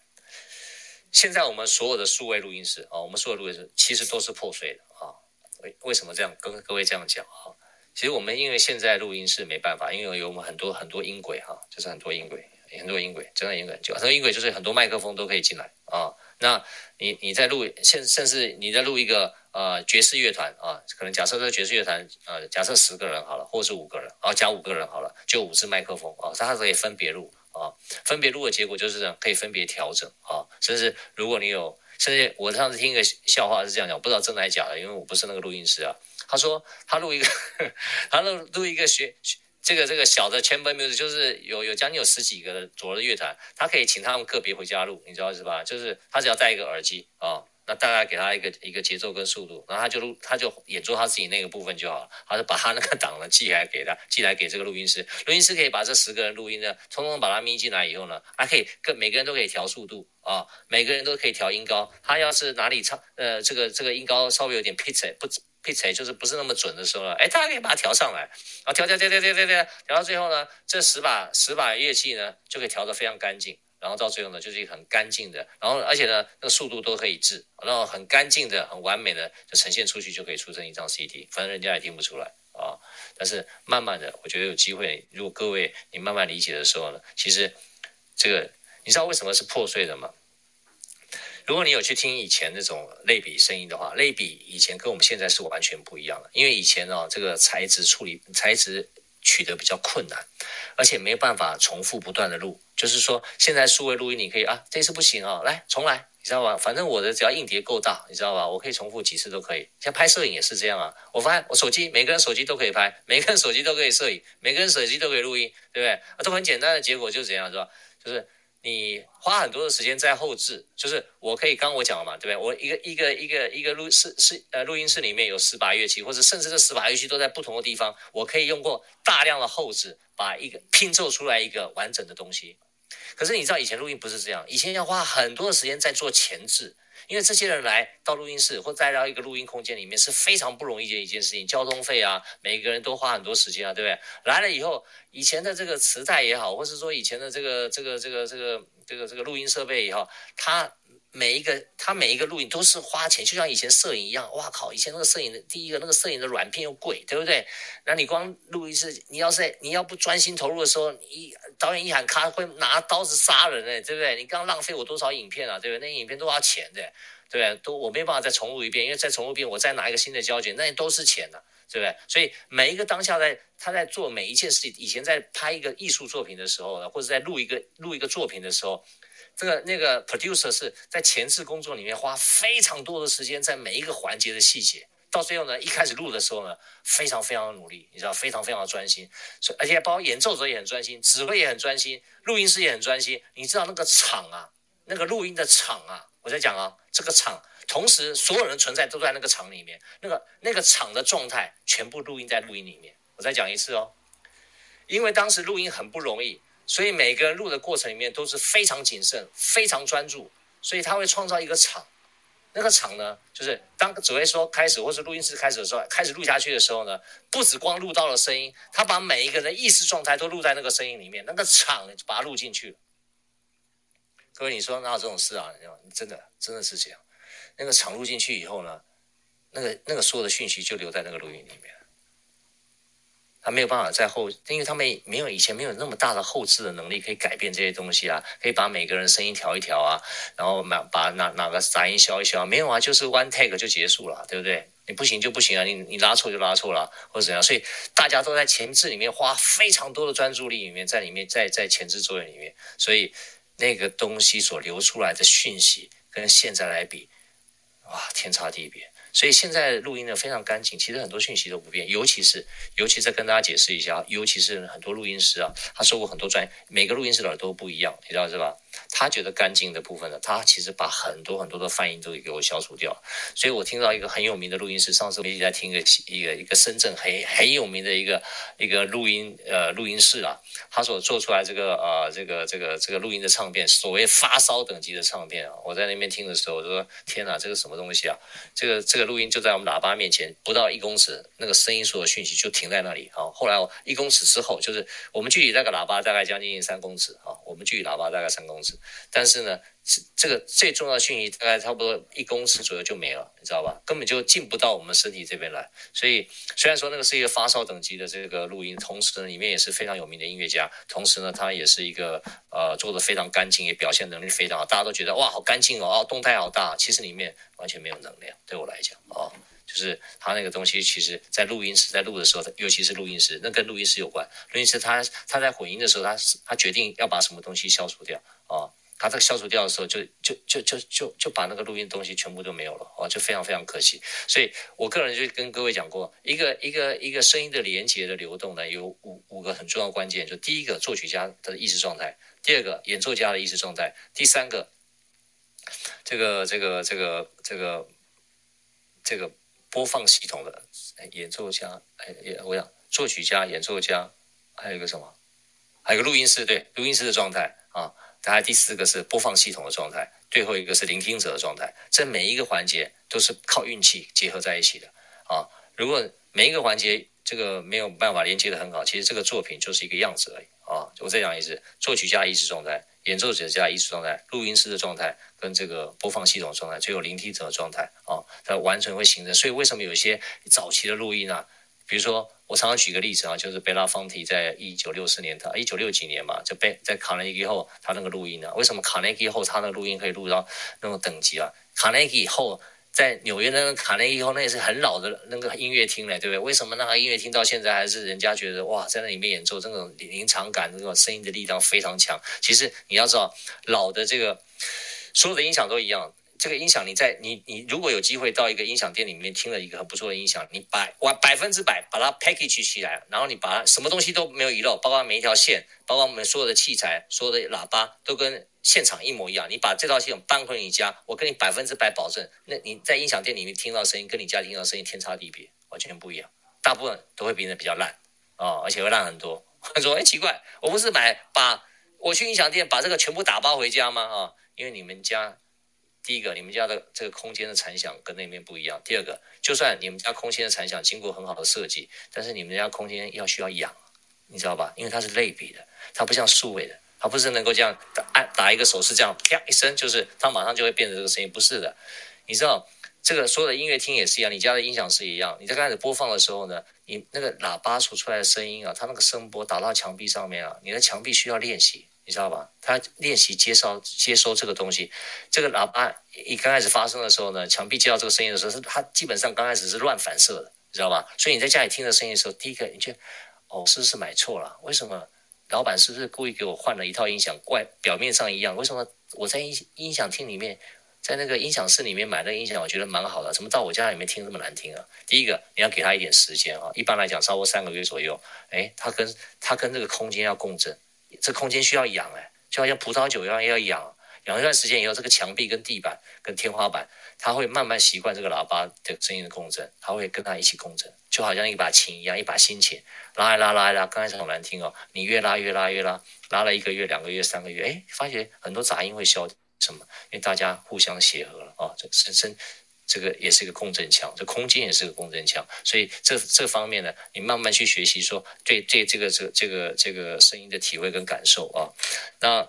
现在我们所有的数位录音室啊，我们所有录音室其实都是破碎的啊。为为什么这样跟各位这样讲啊？其实我们因为现在录音室没办法，因为有我们很多很多音轨哈，就是很多音轨，很多音轨，真的音轨就很多音轨，就是很多麦克风都可以进来啊。那你你在录，甚甚至你在录一个呃爵士乐团啊，可能假设这爵士乐团呃，假设十个人好了，或者是五个人，然后加五个人好了，就五支麦克风啊，它可以分别录啊，分别录的结果就是这样，可以分别调整啊，甚至如果你有甚至我上次听一个笑话是这样讲，我不知道真的还是假的，因为我不是那个录音师啊。他说他录一个，他录录一个学这个这个小的 chamber music，就是有有将近有十几个左右的乐团，他可以请他们个别回家录，你知道是吧？就是他只要带一个耳机啊。哦那大概给他一个一个节奏跟速度，然后他就录，他就演奏他自己那个部分就好了。他就把他那个档呢寄来给他，寄来给这个录音师。录音师可以把这十个人录音呢，通通把它咪进来以后呢，还可以跟每个人都可以调速度啊，每个人都可以调音高。他要是哪里唱呃这个这个音高稍微有点 pitch 不 pitch 就是不是那么准的时候呢，哎，他还可以把它调上来，啊调调调调调调调，调到最后呢，这十把十把乐器呢就可以调得非常干净。然后到最后呢，就是一个很干净的，然后而且呢，那个速度都可以治，然后很干净的、很完美的就呈现出去，就可以出成一张 CD，反正人家也听不出来啊。但是慢慢的，我觉得有机会，如果各位你慢慢理解的时候呢，其实这个你知道为什么是破碎的吗？如果你有去听以前那种类比声音的话，类比以前跟我们现在是完全不一样的，因为以前呢，这个材质处理材质。取得比较困难，而且没有办法重复不断的录。就是说，现在数位录音你可以啊，这次不行啊，来重来，你知道吧？反正我的只要硬碟够大，你知道吧？我可以重复几次都可以。像拍摄影也是这样啊。我发现我手机每个人手机都可以拍，每个人手机都可以摄影，每个人手机都可以录音，对不对？都很简单的结果就是这样，是吧？就是。你花很多的时间在后置，就是我可以刚我讲了嘛，对不对？我一个一个一个一个录室室呃录音室里面有十把乐器，或者甚至这十把乐器都在不同的地方，我可以用过大量的后置，把一个拼凑出来一个完整的东西。可是你知道以前录音不是这样，以前要花很多的时间在做前置。因为这些人来到录音室或再到一个录音空间里面是非常不容易的一件事情，交通费啊，每个人都花很多时间啊，对不对？来了以后，以前的这个磁带也好，或是说以前的这个这个这个这个这个这个录音设备也好，它每一个他每一个录影都是花钱，就像以前摄影一样。哇靠！以前那个摄影的第一个那个摄影的软片又贵，对不对？那你光录一次，你要是你要不专心投入的时候，一导演一喊咔，会拿刀子杀人哎，对不对？你刚浪费我多少影片啊，对不对？那影片都要钱的，对不对？都我没办法再重录一遍，因为再重录一遍，我再拿一个新的胶卷，那都是钱的，对不对？所以每一个当下在他在做每一件事情，以前在拍一个艺术作品的时候呢，或者在录一个录一个作品的时候。这个那个 producer 是在前置工作里面花非常多的时间在每一个环节的细节，到最后呢，一开始录的时候呢，非常非常的努力，你知道，非常非常的专心，所而且包括演奏者也很专心，指挥也很专心，录音师也很专心。你知道那个场啊，那个录音的场啊，我在讲啊，这个场，同时所有人存在都在那个场里面，那个那个场的状态全部录音在录音里面。我再讲一次哦，因为当时录音很不容易。所以每个人录的过程里面都是非常谨慎、非常专注，所以他会创造一个场。那个场呢，就是当指挥说开始，或是录音师开始的时候，开始录下去的时候呢，不止光录到了声音，他把每一个人意识状态都录在那个声音里面，那个场把它录进去了。各位，你说哪有这种事啊？真的，真的是这样。那个场录进去以后呢，那个那个所有的讯息就留在那个录音里面。他没有办法在后，因为他们没有以前没有那么大的后置的能力，可以改变这些东西啊，可以把每个人声音调一调啊，然后把把哪哪个杂音消一消，没有啊，就是 one take 就结束了，对不对？你不行就不行啊，你你拉错就拉错了，或者怎样，所以大家都在前置里面花非常多的专注力里面，在里面在在前置作业里面，所以那个东西所流出来的讯息跟现在来比，哇，天差地别。所以现在录音呢非常干净，其实很多讯息都不变，尤其是，尤其是跟大家解释一下，尤其是很多录音师啊，他受过很多专业，每个录音师的耳朵不一样，你知道是吧？他觉得干净的部分呢，他其实把很多很多的泛音都给我消除掉。所以我听到一个很有名的录音师，上次我一直在听一个一个一个深圳很很有名的一个一个录音呃录音室啊，他所做出来这个呃这个这个这个录音的唱片，所谓发烧等级的唱片啊，我在那边听的时候，我说天哪，这个什么东西啊？这个这个录音就在我们喇叭面前，不到一公尺，那个声音所有讯息就停在那里啊。后来一公尺之后，就是我们距离那个喇叭大概将近三公尺啊，我们距离喇叭大概三公尺。但是呢，这这个最重要的讯息大概差不多一公尺左右就没了，你知道吧？根本就进不到我们身体这边来。所以虽然说那个是一个发烧等级的这个录音，同时呢里面也是非常有名的音乐家，同时呢他也是一个呃做的非常干净，也表现能力非常好，大家都觉得哇好干净哦，哦动态好大，其实里面完全没有能量。对我来讲哦，就是他那个东西，其实在录音室在录的时候，尤其是录音室，那跟录音室有关。录音室他他在混音的时候，他他决定要把什么东西消除掉啊。他这个消除掉的时候就，就就就就就把那个录音东西全部都没有了哦，就非常非常可惜。所以我个人就跟各位讲过，一个一个一个声音的连接的流动呢，有五五个很重要关键，就第一个作曲家的意识状态，第二个演奏家的意识状态，第三个这个这个这个这个这个播放系统的演奏家，哎，我想作曲家、演奏家，还有一个什么？还有个录音师，对，录音师的状态啊。大家第四个是播放系统的状态，最后一个是聆听者的状态。这每一个环节都是靠运气结合在一起的啊！如果每一个环节这个没有办法连接的很好，其实这个作品就是一个样子而已啊！我再讲一次：作曲家意识状态、演奏者家艺术状态、录音师的状态跟这个播放系统状态，最后聆听者的状态啊，它完全会形成。所以为什么有些早期的录音啊，比如说。我常常举个例子啊，就是贝拉方提在一九六四年，他一九六几年嘛，就被在卡内基后他那个录音呢，为什么卡内基后他那个录音可以录到那种等级啊？卡内基后在纽约那个卡内基后，那也是很老的那个音乐厅嘞，对不对？为什么那个音乐厅到现在还是人家觉得哇，在那里面演奏这种临场感，这种声音的力量非常强？其实你要知道，老的这个所有的音响都一样。这个音响，你在你你如果有机会到一个音响店里面听了一个很不错的音响，你百完百分之百把它 package 起来，然后你把它什么东西都没有遗漏，包括每一条线，包括我们所有的器材，所有的喇叭都跟现场一模一样。你把这套系统搬回你家，我跟你百分之百保证，那你在音响店里面听到声音，跟你家听到声音天差地别，完全不一样。大部分都会比那比较烂啊，而且会烂很多。他 说：“哎，奇怪，我不是买把我去音响店把这个全部打包回家吗？啊，因为你们家。”第一个，你们家的这个空间的残响跟那边不一样。第二个，就算你们家空间的残响经过很好的设计，但是你们家空间要需要养，你知道吧？因为它是类比的，它不像数位的，它不是能够这样按打一个手势这样啪一声，就是它马上就会变成这个声音，不是的。你知道这个所有的音乐厅也是一样，你家的音响是一样。你在开始播放的时候呢，你那个喇叭所出来的声音啊，它那个声波打到墙壁上面啊，你的墙壁需要练习。你知道吧？他练习接收接收这个东西，这个喇叭一刚开始发声的时候呢，墙壁接到这个声音的时候，是它基本上刚开始是乱反射的，你知道吧？所以你在家里听的声音的时候，第一个你就哦，是不是买错了？为什么老板是不是故意给我换了一套音响？怪表面上一样，为什么我在音音响厅里面，在那个音响室里面买那个音响，我觉得蛮好的，怎么到我家里面听这么难听啊？第一个你要给他一点时间啊，一般来讲超过三个月左右，哎，他跟他跟这个空间要共振。这空间需要养哎，就好像葡萄酒一样要养，养一段时间以后，这个墙壁跟地板跟天花板，它会慢慢习惯这个喇叭的声音的共振，它会跟它一起共振，就好像一把琴一样，一把新琴，拉一拉拉一拉，刚开始很难听哦，你越拉越拉越拉，拉了一个月、两个月、三个月，哎，发觉很多杂音会消，什么？因为大家互相协和了啊，这声声。这个也是个共振腔，这空间也是个共振腔，所以这这方面呢，你慢慢去学习说，对对这个这个这个这个声音的体会跟感受啊。那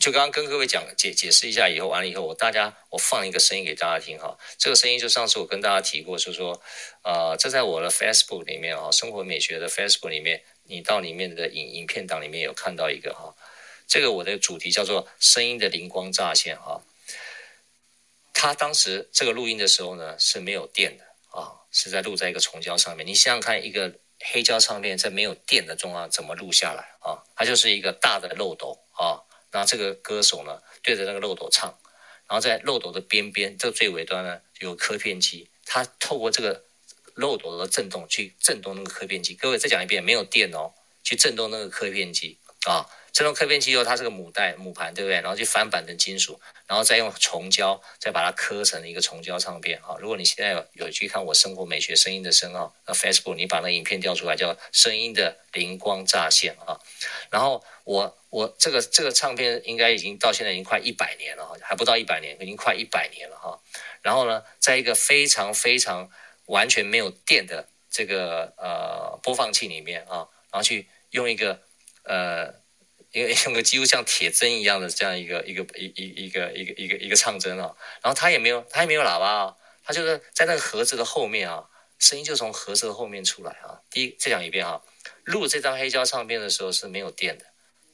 就刚刚跟各位讲解解释一下以后，完了以后，我大家我放一个声音给大家听哈。这个声音就上次我跟大家提过，就是说，呃，这在我的 Facebook 里面啊，生活美学的 Facebook 里面，你到里面的影影片档里面有看到一个哈，这个我的主题叫做声音的灵光乍现哈。他当时这个录音的时候呢，是没有电的啊，是在录在一个虫胶上面。你想想看，一个黑胶唱片在没有电的状况怎么录下来啊？它就是一个大的漏斗啊，那这个歌手呢对着那个漏斗唱，然后在漏斗的边边，这个最尾端呢有个刻片机，它透过这个漏斗的震动去震动那个刻片机。各位再讲一遍，没有电哦，去震动那个刻片机啊。这种刻片机后，它是个母带母盘，对不对？然后去翻版成金属，然后再用虫胶再把它刻成一个虫胶唱片。哈，如果你现在有有去看我生活美学声音的声啊，那 Facebook 你把那影片调出来，叫声音的灵光乍现啊。然后我我这个这个唱片应该已经到现在已经快一百年了哈，还不到一百年，已经快一百年了哈。然后呢，在一个非常非常完全没有电的这个呃播放器里面啊，然后去用一个呃。因为用个几乎像铁针一样的这样一个一个一一一个一个一个一个唱针啊，然后它也没有它也没有喇叭啊，它就是在那个盒子的后面啊，声音就从盒子的后面出来啊。第一再讲一遍啊，录这张黑胶唱片的时候是没有电的，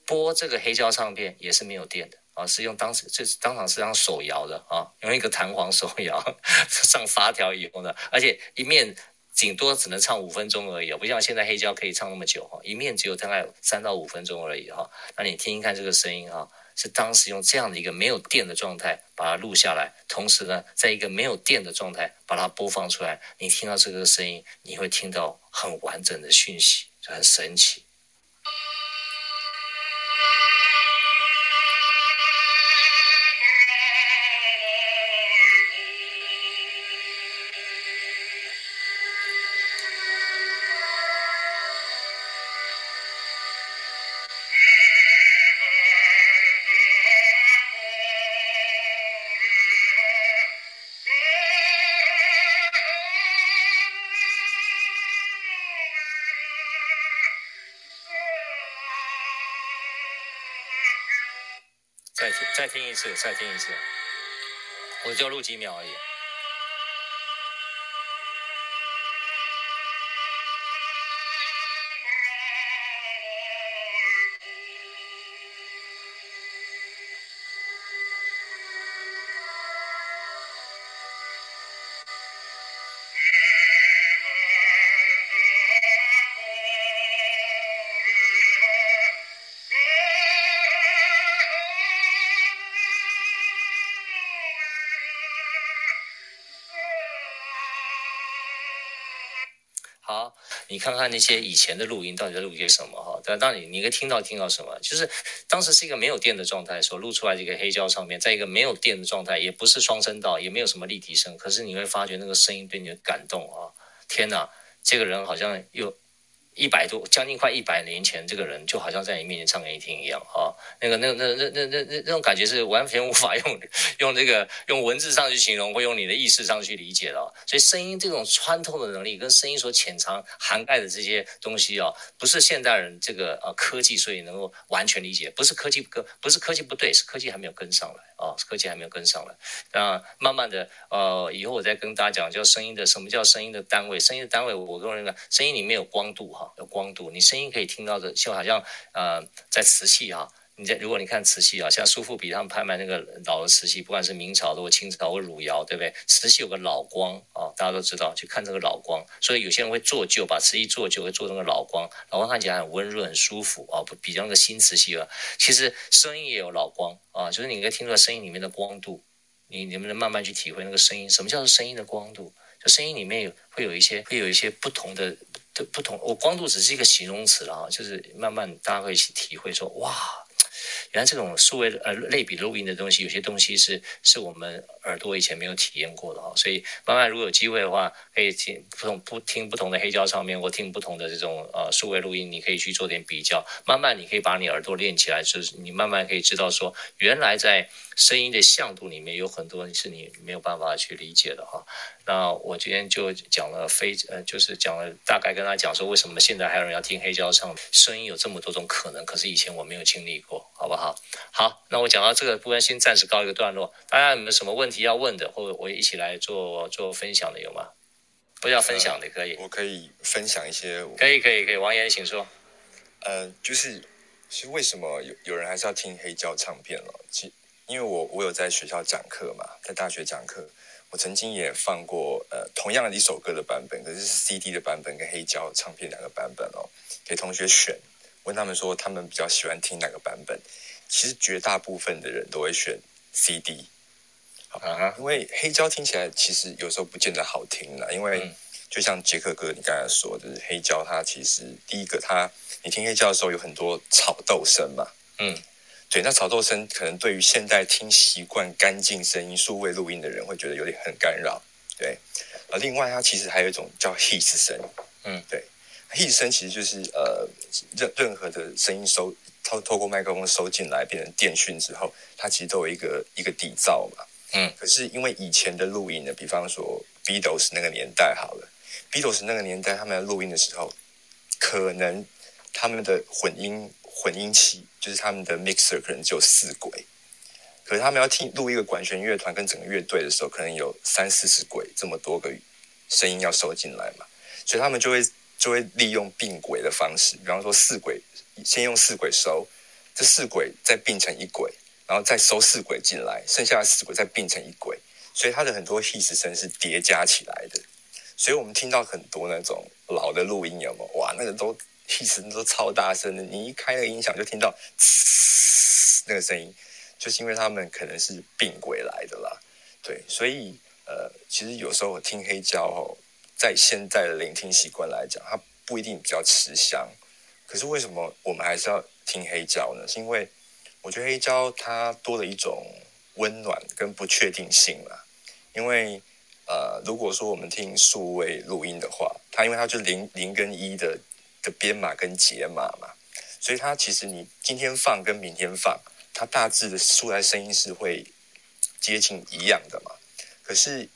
播这个黑胶唱片也是没有电的啊，是用当时这是当场是用手摇的啊，用一个弹簧手摇 上发条以后呢，而且一面。顶多只能唱五分钟而已，不像现在黑胶可以唱那么久哈，一面只有大概三到五分钟而已哈。那你听一看这个声音哈，是当时用这样的一个没有电的状态把它录下来，同时呢，在一个没有电的状态把它播放出来。你听到这个声音，你会听到很完整的讯息，就很神奇。再听，一次，再听一次，我就录几秒而已。你看看那些以前的录音到底在录些什么哈？但当你你可以听到听到什么，就是当时是一个没有电的状态时候录出来这个黑胶唱片，在一个没有电的状态，也不是双声道，也没有什么立体声，可是你会发觉那个声音对你的感动啊！天哪，这个人好像又。一百多，将近快一百年前，这个人就好像在你面前唱给你听一样啊！那个、那个、那、那、那、那、那那种感觉是完全无法用 用这个用文字上去形容，或用你的意识上去理解的。所以声音这种穿透的能力，跟声音所潜藏涵盖的这些东西啊，不是现代人这个呃科技所以能够完全理解，不是科技不不是科技不对，是科技还没有跟上来哦，科技还没有跟上来。那慢慢的呃，以后我再跟大家讲叫声音的什么叫声音的单位？声音的单位，我个人讲，声音里面有光度哈。有光度，你声音可以听到的，就好像呃，在瓷器哈，你在如果你看瓷器啊，像苏富比他们拍卖那个老的瓷器，不管是明朝的或清朝或汝窑，对不对？瓷器有个老光啊，大家都知道，去看这个老光，所以有些人会做旧，把瓷器做旧，会做那个老光，老光看起来很温润、很舒服啊，不比较那个新瓷器啊。其实声音也有老光啊，就是你可以听出来声音里面的光度，你能不能慢慢去体会那个声音？什么叫做声音的光度？就声音里面有会有一些会有一些不同的。不同，我光度只是一个形容词了啊，就是慢慢大家会一起体会说，哇，原来这种数位呃类比录音的东西，有些东西是是我们耳朵以前没有体验过的哈，所以慢慢如果有机会的话，可以听不同不听不同的黑胶唱片，或听不同的这种呃数位录音，你可以去做点比较，慢慢你可以把你耳朵练起来，就是你慢慢可以知道说，原来在。声音的向度里面有很多是你没有办法去理解的哈。那我今天就讲了非呃，就是讲了大概跟他讲说，为什么现在还有人要听黑胶唱片？声音有这么多种可能，可是以前我没有经历过，好不好？好，那我讲到这个部分，先暂时告一个段落。大家有没有什么问题要问的，或者我一起来做做分享的有吗？不要分享的可以，
呃、我可以分享一些。
可以可以可以，王岩请说。
呃，就是是为什么有有人还是要听黑胶唱片了？其因为我我有在学校讲课嘛，在大学讲课，我曾经也放过呃同样的一首歌的版本，可是是 CD 的版本跟黑胶唱片两个版本哦，给同学选，问他们说他们比较喜欢听哪个版本，其实绝大部分的人都会选 CD，好啊？因为黑胶听起来其实有时候不见得好听啦，因为就像杰克哥你刚才说的，黑胶它其实第一个它你听黑胶的时候有很多吵斗声嘛，嗯。对，那吵斗声可能对于现代听习惯干净声音、数位录音的人会觉得有点很干扰。对，呃另外它其实还有一种叫 hiss 声，嗯，对，hiss 声其实就是呃任任何的声音收透透过麦克风收进来变成电讯之后，它其实都有一个一个底噪嘛，嗯，可是因为以前的录音呢，比方说 Beatles 那个年代好了，Beatles 那个年代他们在录音的时候，可能他们的混音。混音器就是他们的 mixer，可能只有四轨，可是他们要听录一个管弦乐团跟整个乐队的时候，可能有三四十轨，这么多个声音要收进来嘛，所以他们就会就会利用并轨的方式，比方说四轨，先用四轨收，这四轨再并成一轨，然后再收四轨进来，剩下的四轨再并成一轨，所以它的很多 his 声是叠加起来的，所以我们听到很多那种老的录音，有没有？哇，那个都一直都超大声的，你一开那个音响就听到呲那个声音，就是因为他们可能是并轨来的啦。对，所以呃，其实有时候我听黑胶哦，在现在的聆听习惯来讲，它不一定比较吃香。可是为什么我们还是要听黑胶呢？是因为我觉得黑胶它多了一种温暖跟不确定性啦。因为呃，如果说我们听数位录音的话，它因为它就零零跟一的的编码跟解码嘛，所以它其实你今天放跟明天放，它大致的出来声音是会接近一样的嘛。可是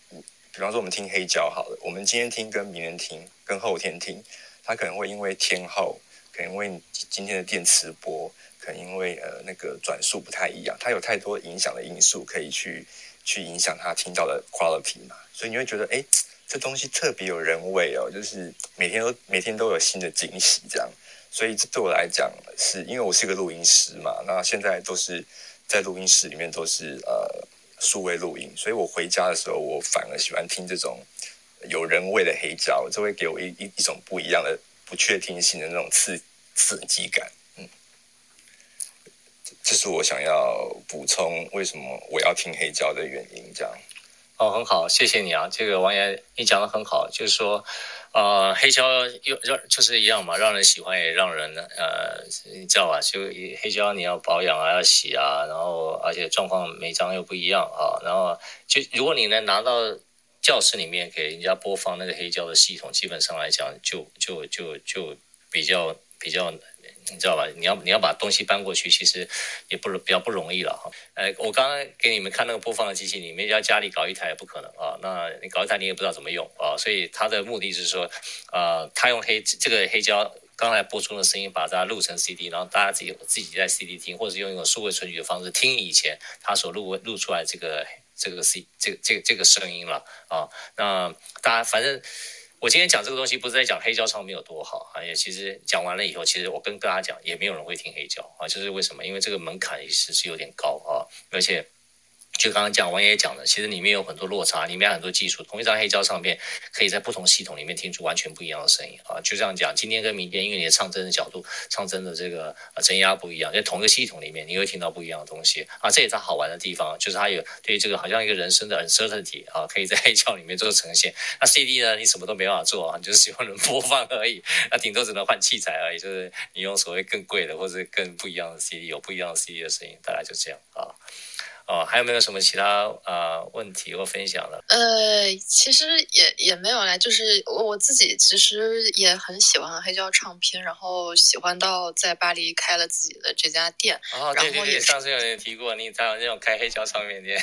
比方说我们听黑胶好了，我们今天听跟明天听跟后天听，它可能会因为天后。可能因为今天的电磁波，可能因为呃那个转速不太一样，它有太多影响的因素可以去去影响它听到的 quality 嘛，所以你会觉得哎，这东西特别有人味哦，就是每天都每天都有新的惊喜这样，所以这对我来讲是因为我是个录音师嘛，那现在都是在录音室里面都是呃数位录音，所以我回家的时候我反而喜欢听这种有人味的黑胶，这会给我一一一种不一样的。不确定性的那种刺刺激感，嗯，这是我想要补充为什么我要听黑胶的原因。这样，
哦，很好，谢谢你啊，这个王岩你讲的很好，就是说，呃，黑胶又让就是一样嘛，让人喜欢也让人呃，你知道吧？就黑胶你要保养啊，要洗啊，然后而且状况每张又不一样啊，然后就如果你能拿到。教室里面给人家播放那个黑胶的系统，基本上来讲就就就就比较比较，你知道吧？你要你要把东西搬过去，其实也不比较不容易了哈。呃，我刚刚给你们看那个播放的机器，你们要家里搞一台也不可能啊。那你搞一台你也不知道怎么用啊。所以他的目的是说，呃，他用黑这个黑胶刚才播出的声音，把它录成 CD，然后大家自己自己在 CD 听，或者用一种数位存取的方式听以前他所录录出来这个。这个 C 这个这个这个声音了啊，那大家反正我今天讲这个东西不是在讲黑胶唱片有多好啊，也其实讲完了以后，其实我跟大家讲也没有人会听黑胶啊，就是为什么？因为这个门槛其实是有点高啊，而且。就刚刚讲王爷讲的，其实里面有很多落差，里面很多技术。同一张黑胶唱片，可以在不同系统里面听出完全不一样的声音啊。就这样讲，今天跟明天，因为你的唱针的角度、唱针的这个针压不一样，在同一个系统里面，你会听到不一样的东西啊。这也是它好玩的地方，就是它有对于这个好像一个人生的 uncertainty 啊，可以在黑胶里面做呈现。那 CD 呢，你什么都没办法做啊，你就是喜欢人播放而已，那顶多只能换器材而已，就是你用所谓更贵的或者更不一样的 CD，有不一样的 CD 的声音，大概就这样啊。哦，还有没有什么其他啊、呃、问题或分享的？
呃，其实也也没有啦，就是我我自己其实也很喜欢黑胶唱片，然后喜欢到在巴黎开了自己的这家店。
哦，对对对，上次有人提过你在那种开黑胶唱片店。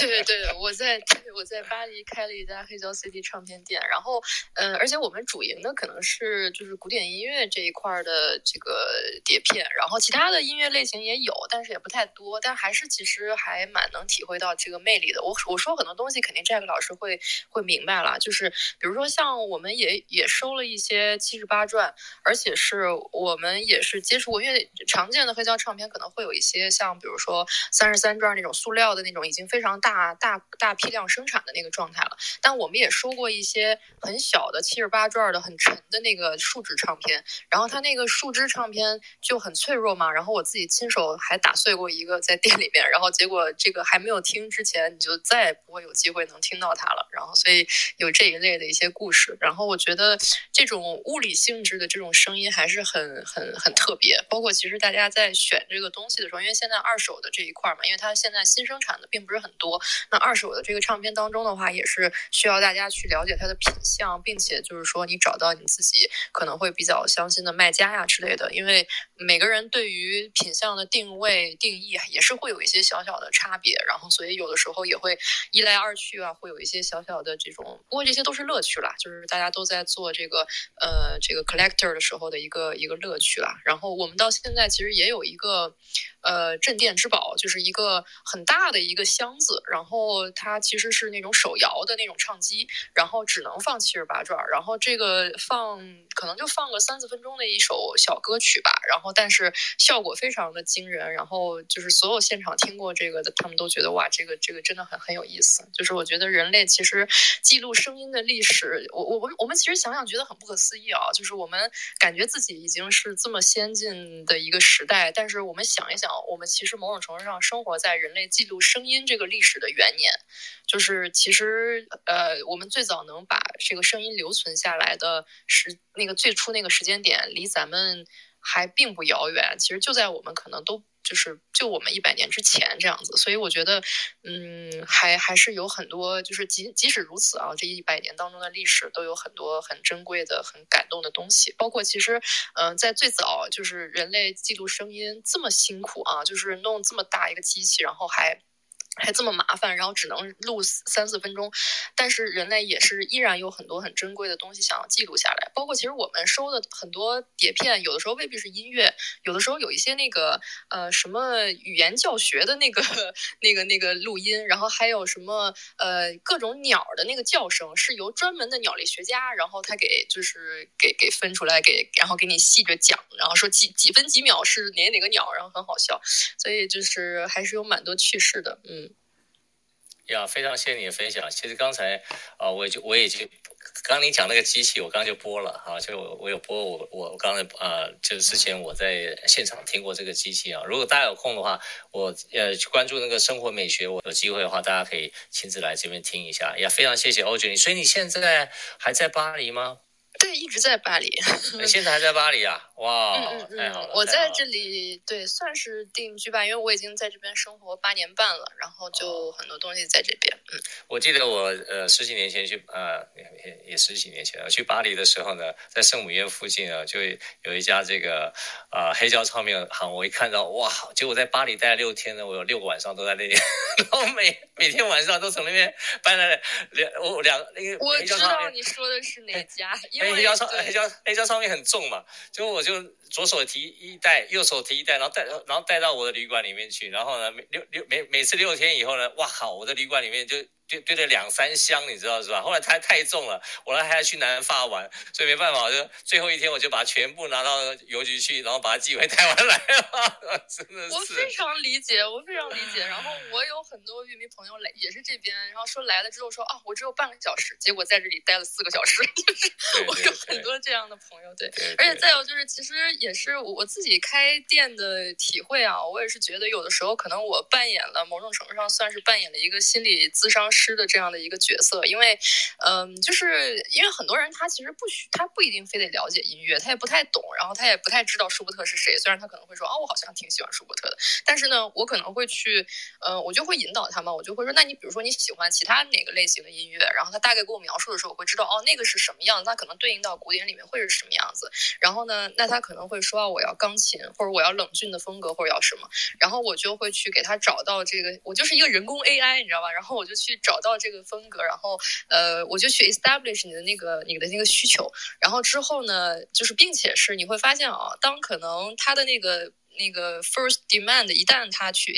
对对 对，我在我在巴黎开了一家黑胶 CD 唱片店，然后嗯、呃，而且我们主营的可能是就是古典音乐这一块的这个碟片，然后其他的音乐类型也有，但是也不太多，但还是其实。还蛮能体会到这个魅力的。我我说很多东西，肯定 Jack 老师会会明白了。就是比如说，像我们也也收了一些七十八转，而且是我们也是接触过，因为常见的黑胶唱片可能会有一些像比如说三十三转那种塑料的那种，已经非常大大大批量生产的那个状态了。但我们也收过一些很小的七十八转的很沉的那个树脂唱片，然后它那个树脂唱片就很脆弱嘛。然后我自己亲手还打碎过一个在店里面，然后结果。我这个还没有听之前，你就再也不会有机会能听到它了。然后，所以有这一类的一些故事。然后，我觉得这种物理性质的这种声音还是很很很特别。包括其实大家在选这个东西的时候，因为现在二手的这一块嘛，因为它现在新生产的并不是很多。那二手的这个唱片当中的话，也是需要大家去了解它的品相，并且就是说你找到你自己可能会比较相信的卖家呀之类的。因为每个人对于品相的定位定义也是会有一些小小的。差别，然后所以有的时候也会一来二去啊，会有一些小小的这种，不过这些都是乐趣啦，就是大家都在做这个呃这个 collector 的时候的一个一个乐趣啦。然后我们到现在其实也有一个。呃，镇店之宝就是一个很大的一个箱子，然后它其实是那种手摇的那种唱机，然后只能放七十八转，然后这个放可能就放个三四分钟的一首小歌曲吧，然后但是效果非常的惊人，然后就是所有现场听过这个的，他们都觉得哇，这个这个真的很很有意思。就是我觉得人类其实记录声音的历史，我我我我们其实想想觉得很不可思议啊，就是我们感觉自己已经是这么先进的一个时代，但是我们想一想，我们其实某种程度上生活在人类记录声音这个历史的元年，就是其实呃，我们最早能把这个声音留存下来的时那个最初那个时间点，离咱们。还并不遥远，其实就在我们可能都就是就我们一百年之前这样子，所以我觉得，嗯，还还是有很多，就是即即使如此啊，这一百年当中的历史都有很多很珍贵的、很感动的东西，包括其实，嗯、在最早就是人类记录声音这么辛苦啊，就是弄这么大一个机器，然后还。还这么麻烦，然后只能录三四分钟，但是人类也是依然有很多很珍贵的东西想要记录下来，包括其实我们收的很多碟片，有的时候未必是音乐，有的时候有一些那个呃什么语言教学的那个那个那个录音，然后还有什么呃各种鸟的那个叫声，是由专门的鸟类学家，然后他给就是给给分出来，给然后给你细着讲，然后说几几分几秒是哪哪个鸟，然后很好笑，所以就是还是有蛮多趣事的，嗯。
呀，非常谢谢你的分享。其实刚才啊、呃，我就我也就刚刚你讲那个机器，我刚刚就播了啊，就我我有播我我刚才啊、呃，就是之前我在现场听过这个机器啊。如果大家有空的话，我呃去关注那个生活美学，我有机会的话，大家可以亲自来这边听一下。呀，非常谢谢 Audrey。所以你现在还在巴黎吗？
对，一直在巴黎。
你现在还在巴黎啊？哇，
嗯嗯，太好了！我在这里，对，算是定居吧，因为我已经在这边生活八年半了，然后就很多东西在这边。嗯，
我记得我呃十几年前去呃也也十几年前了，去巴黎的时候呢，在圣母院附近啊，就有一家这个呃黑胶唱片行，我一看到哇，结果在巴黎待了六天呢，我有六个晚上都在那里，然后每每天晚上都从那边搬来两我两那个。
我知道你说的是哪家，因为
黑胶唱黑胶黑胶唱片很重嘛，结果我就。左手提一袋，右手提一袋，然后带，然后带到我的旅馆里面去。然后呢，每六六每每次六天以后呢，哇靠，我的旅馆里面就。堆堆了两三箱，你知道是吧？后来太太重了，我还还要去南发玩，所以没办法，就最后一天我就把全部拿到邮局去，然后把它寄回台湾来了。真的是，
我非常理解，我非常理解。然后 我有很多玉迷朋友来，也是这边，然后说来了之后说啊，我只有半个小时，结果在这里待了四个小时。就是我有很多这样的朋友，对，对，对，对。而且再有就是，其实也是我自己开店的体会啊，我也是觉得有的时候可能我扮演了某种程度上算是扮演了一个心理咨商。师的这样的一个角色，因为，嗯，就是因为很多人他其实不需，他不一定非得了解音乐，他也不太懂，然后他也不太知道舒伯特是谁。虽然他可能会说，哦，我好像挺喜欢舒伯特的，但是呢，我可能会去，嗯，我就会引导他们，我就会说，那你比如说你喜欢其他哪个类型的音乐，然后他大概给我描述的时候，我会知道，哦，那个是什么样子，那可能对应到古典里面会是什么样子。然后呢，那他可能会说，我要钢琴，或者我要冷峻的风格，或者要什么，然后我就会去给他找到这个，我就是一个人工 AI，你知道吧？然后我就去找到。这个风格，然后呃，我就去 establish 你的那个你的那个需求，然后之后呢，就是并且是你会发现啊，当可能他的那个那个 first demand 一旦他去。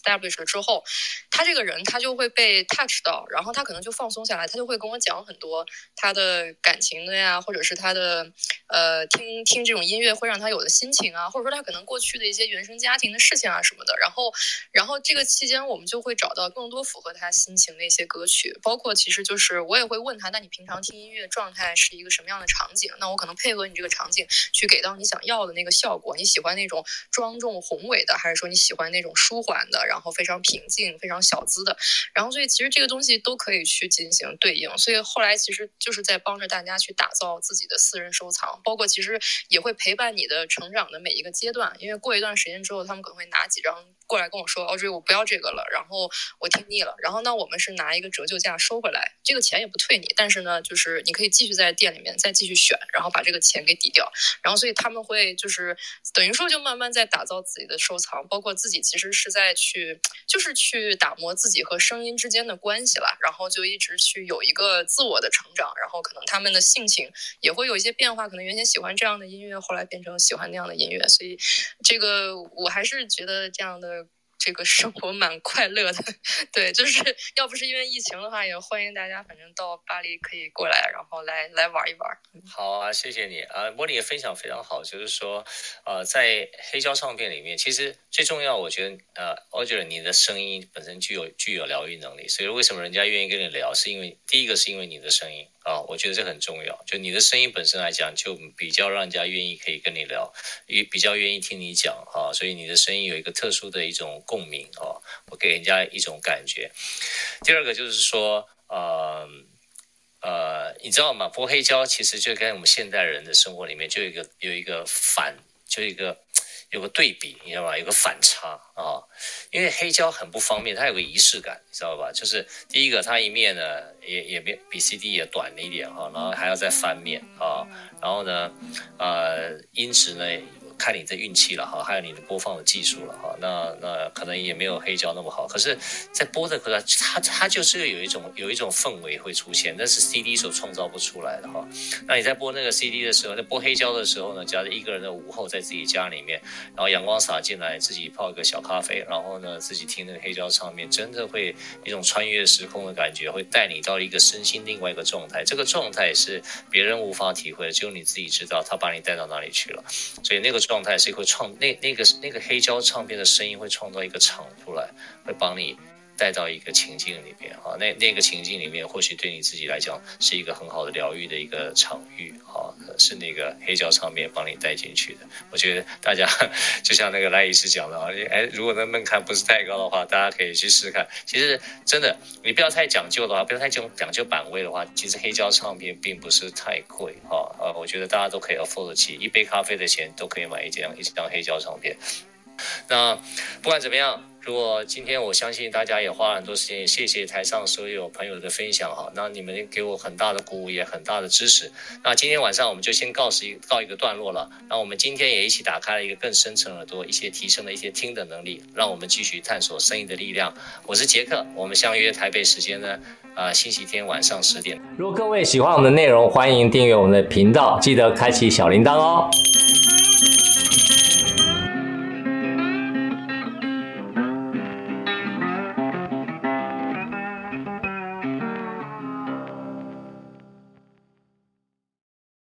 Establish 了之后，他这个人他就会被 touch 到，然后他可能就放松下来，他就会跟我讲很多他的感情的呀，或者是他的呃听听这种音乐会让他有的心情啊，或者说他可能过去的一些原生家庭的事情啊什么的。然后，然后这个期间我们就会找到更多符合他心情的一些歌曲，包括其实就是我也会问他，那你平常听音乐状态是一个什么样的场景？那我可能配合你这个场景去给到你想要的那个效果。你喜欢那种庄重宏伟的，还是说你喜欢那种舒缓的？然后非常平静、非常小资的，然后所以其实这个东西都可以去进行对应，所以后来其实就是在帮着大家去打造自己的私人收藏，包括其实也会陪伴你的成长的每一个阶段，因为过一段时间之后，他们可能会拿几张。过来跟我说，Audrey，我不要这个了，然后我听腻了，然后呢，我们是拿一个折旧价收回来，这个钱也不退你，但是呢，就是你可以继续在店里面再继续选，然后把这个钱给抵掉，然后所以他们会就是等于说就慢慢在打造自己的收藏，包括自己其实是在去就是去打磨自己和声音之间的关系了，然后就一直去有一个自我的成长，然后可能他们的性情也会有一些变化，可能原先喜欢这样的音乐，后来变成喜欢那样的音乐，所以这个我还是觉得这样的。这个生活蛮快乐的。对，就是要不是因为疫情的话，也欢迎大家，反正到巴黎可以过来，然后来来玩一玩。
好啊，谢谢你啊，茉莉也分享非常好，就是说，呃，在黑胶唱片里面，其实最重要，我觉得，呃，我觉得你的声音本身具有具有疗愈能力，所以为什么人家愿意跟你聊，是因为第一个是因为你的声音。啊、我觉得这很重要。就你的声音本身来讲，就比较让人家愿意可以跟你聊，也比较愿意听你讲啊、所以你的声音有一个特殊的一种共鸣啊、我给人家一种感觉。第二个就是说，呃呃，你知道吗？播黑胶其实就跟我们现代人的生活里面就有一个有一个反，就一个。有个对比，你知道吧？有个反差啊，因为黑胶很不方便，它有个仪式感，你知道吧？就是第一个，它一面呢也也比比 CD 也短了一点哈，然后还要再翻面啊，然后呢，呃，音质呢。看你的运气了哈，还有你的播放的技术了哈，那那可能也没有黑胶那么好，可是，在播的歌，它它就是有一种有一种氛围会出现，那是 CD 所创造不出来的哈。那你在播那个 CD 的时候，在播黑胶的时候呢，假如一个人的午后在自己家里面，然后阳光洒进来，自己泡一个小咖啡，然后呢自己听那个黑胶唱片，真的会一种穿越时空的感觉，会带你到一个身心另外一个状态。这个状态是别人无法体会的，只有你自己知道，他把你带到哪里去了。所以那个。状态是会创那那个那个黑胶唱片的声音会创造一个场出来，会帮你带到一个情境里面啊，那那个情境里面或许对你自己来讲是一个很好的疗愈的一个场域啊，是那个黑胶唱片帮你带进去的。我觉得大家 就像那个赖医师讲的啊，哎，如果那门槛不是太高的话，大家可以去试试看。其实真的，你不要太讲究的话，不要太讲讲究版位的话，其实黑胶唱片并不是太贵啊啊，我觉得大家都可以 afford 起，一杯咖啡的钱都可以买一张一张黑胶唱片。那不管怎么样。如果今天我相信大家也花了很多时间，也谢谢台上所有朋友的分享哈，那你们给我很大的鼓舞，也很大的支持。那今天晚上我们就先告辞一告一个段落了。那我们今天也一起打开了一个更深层耳朵，一些提升了一些听的能力，让我们继续探索声音的力量。我是杰克，我们相约台北时间呢，呃，星期天晚上十点。
如果各位喜欢我们的内容，欢迎订阅我们的频道，记得开启小铃铛哦。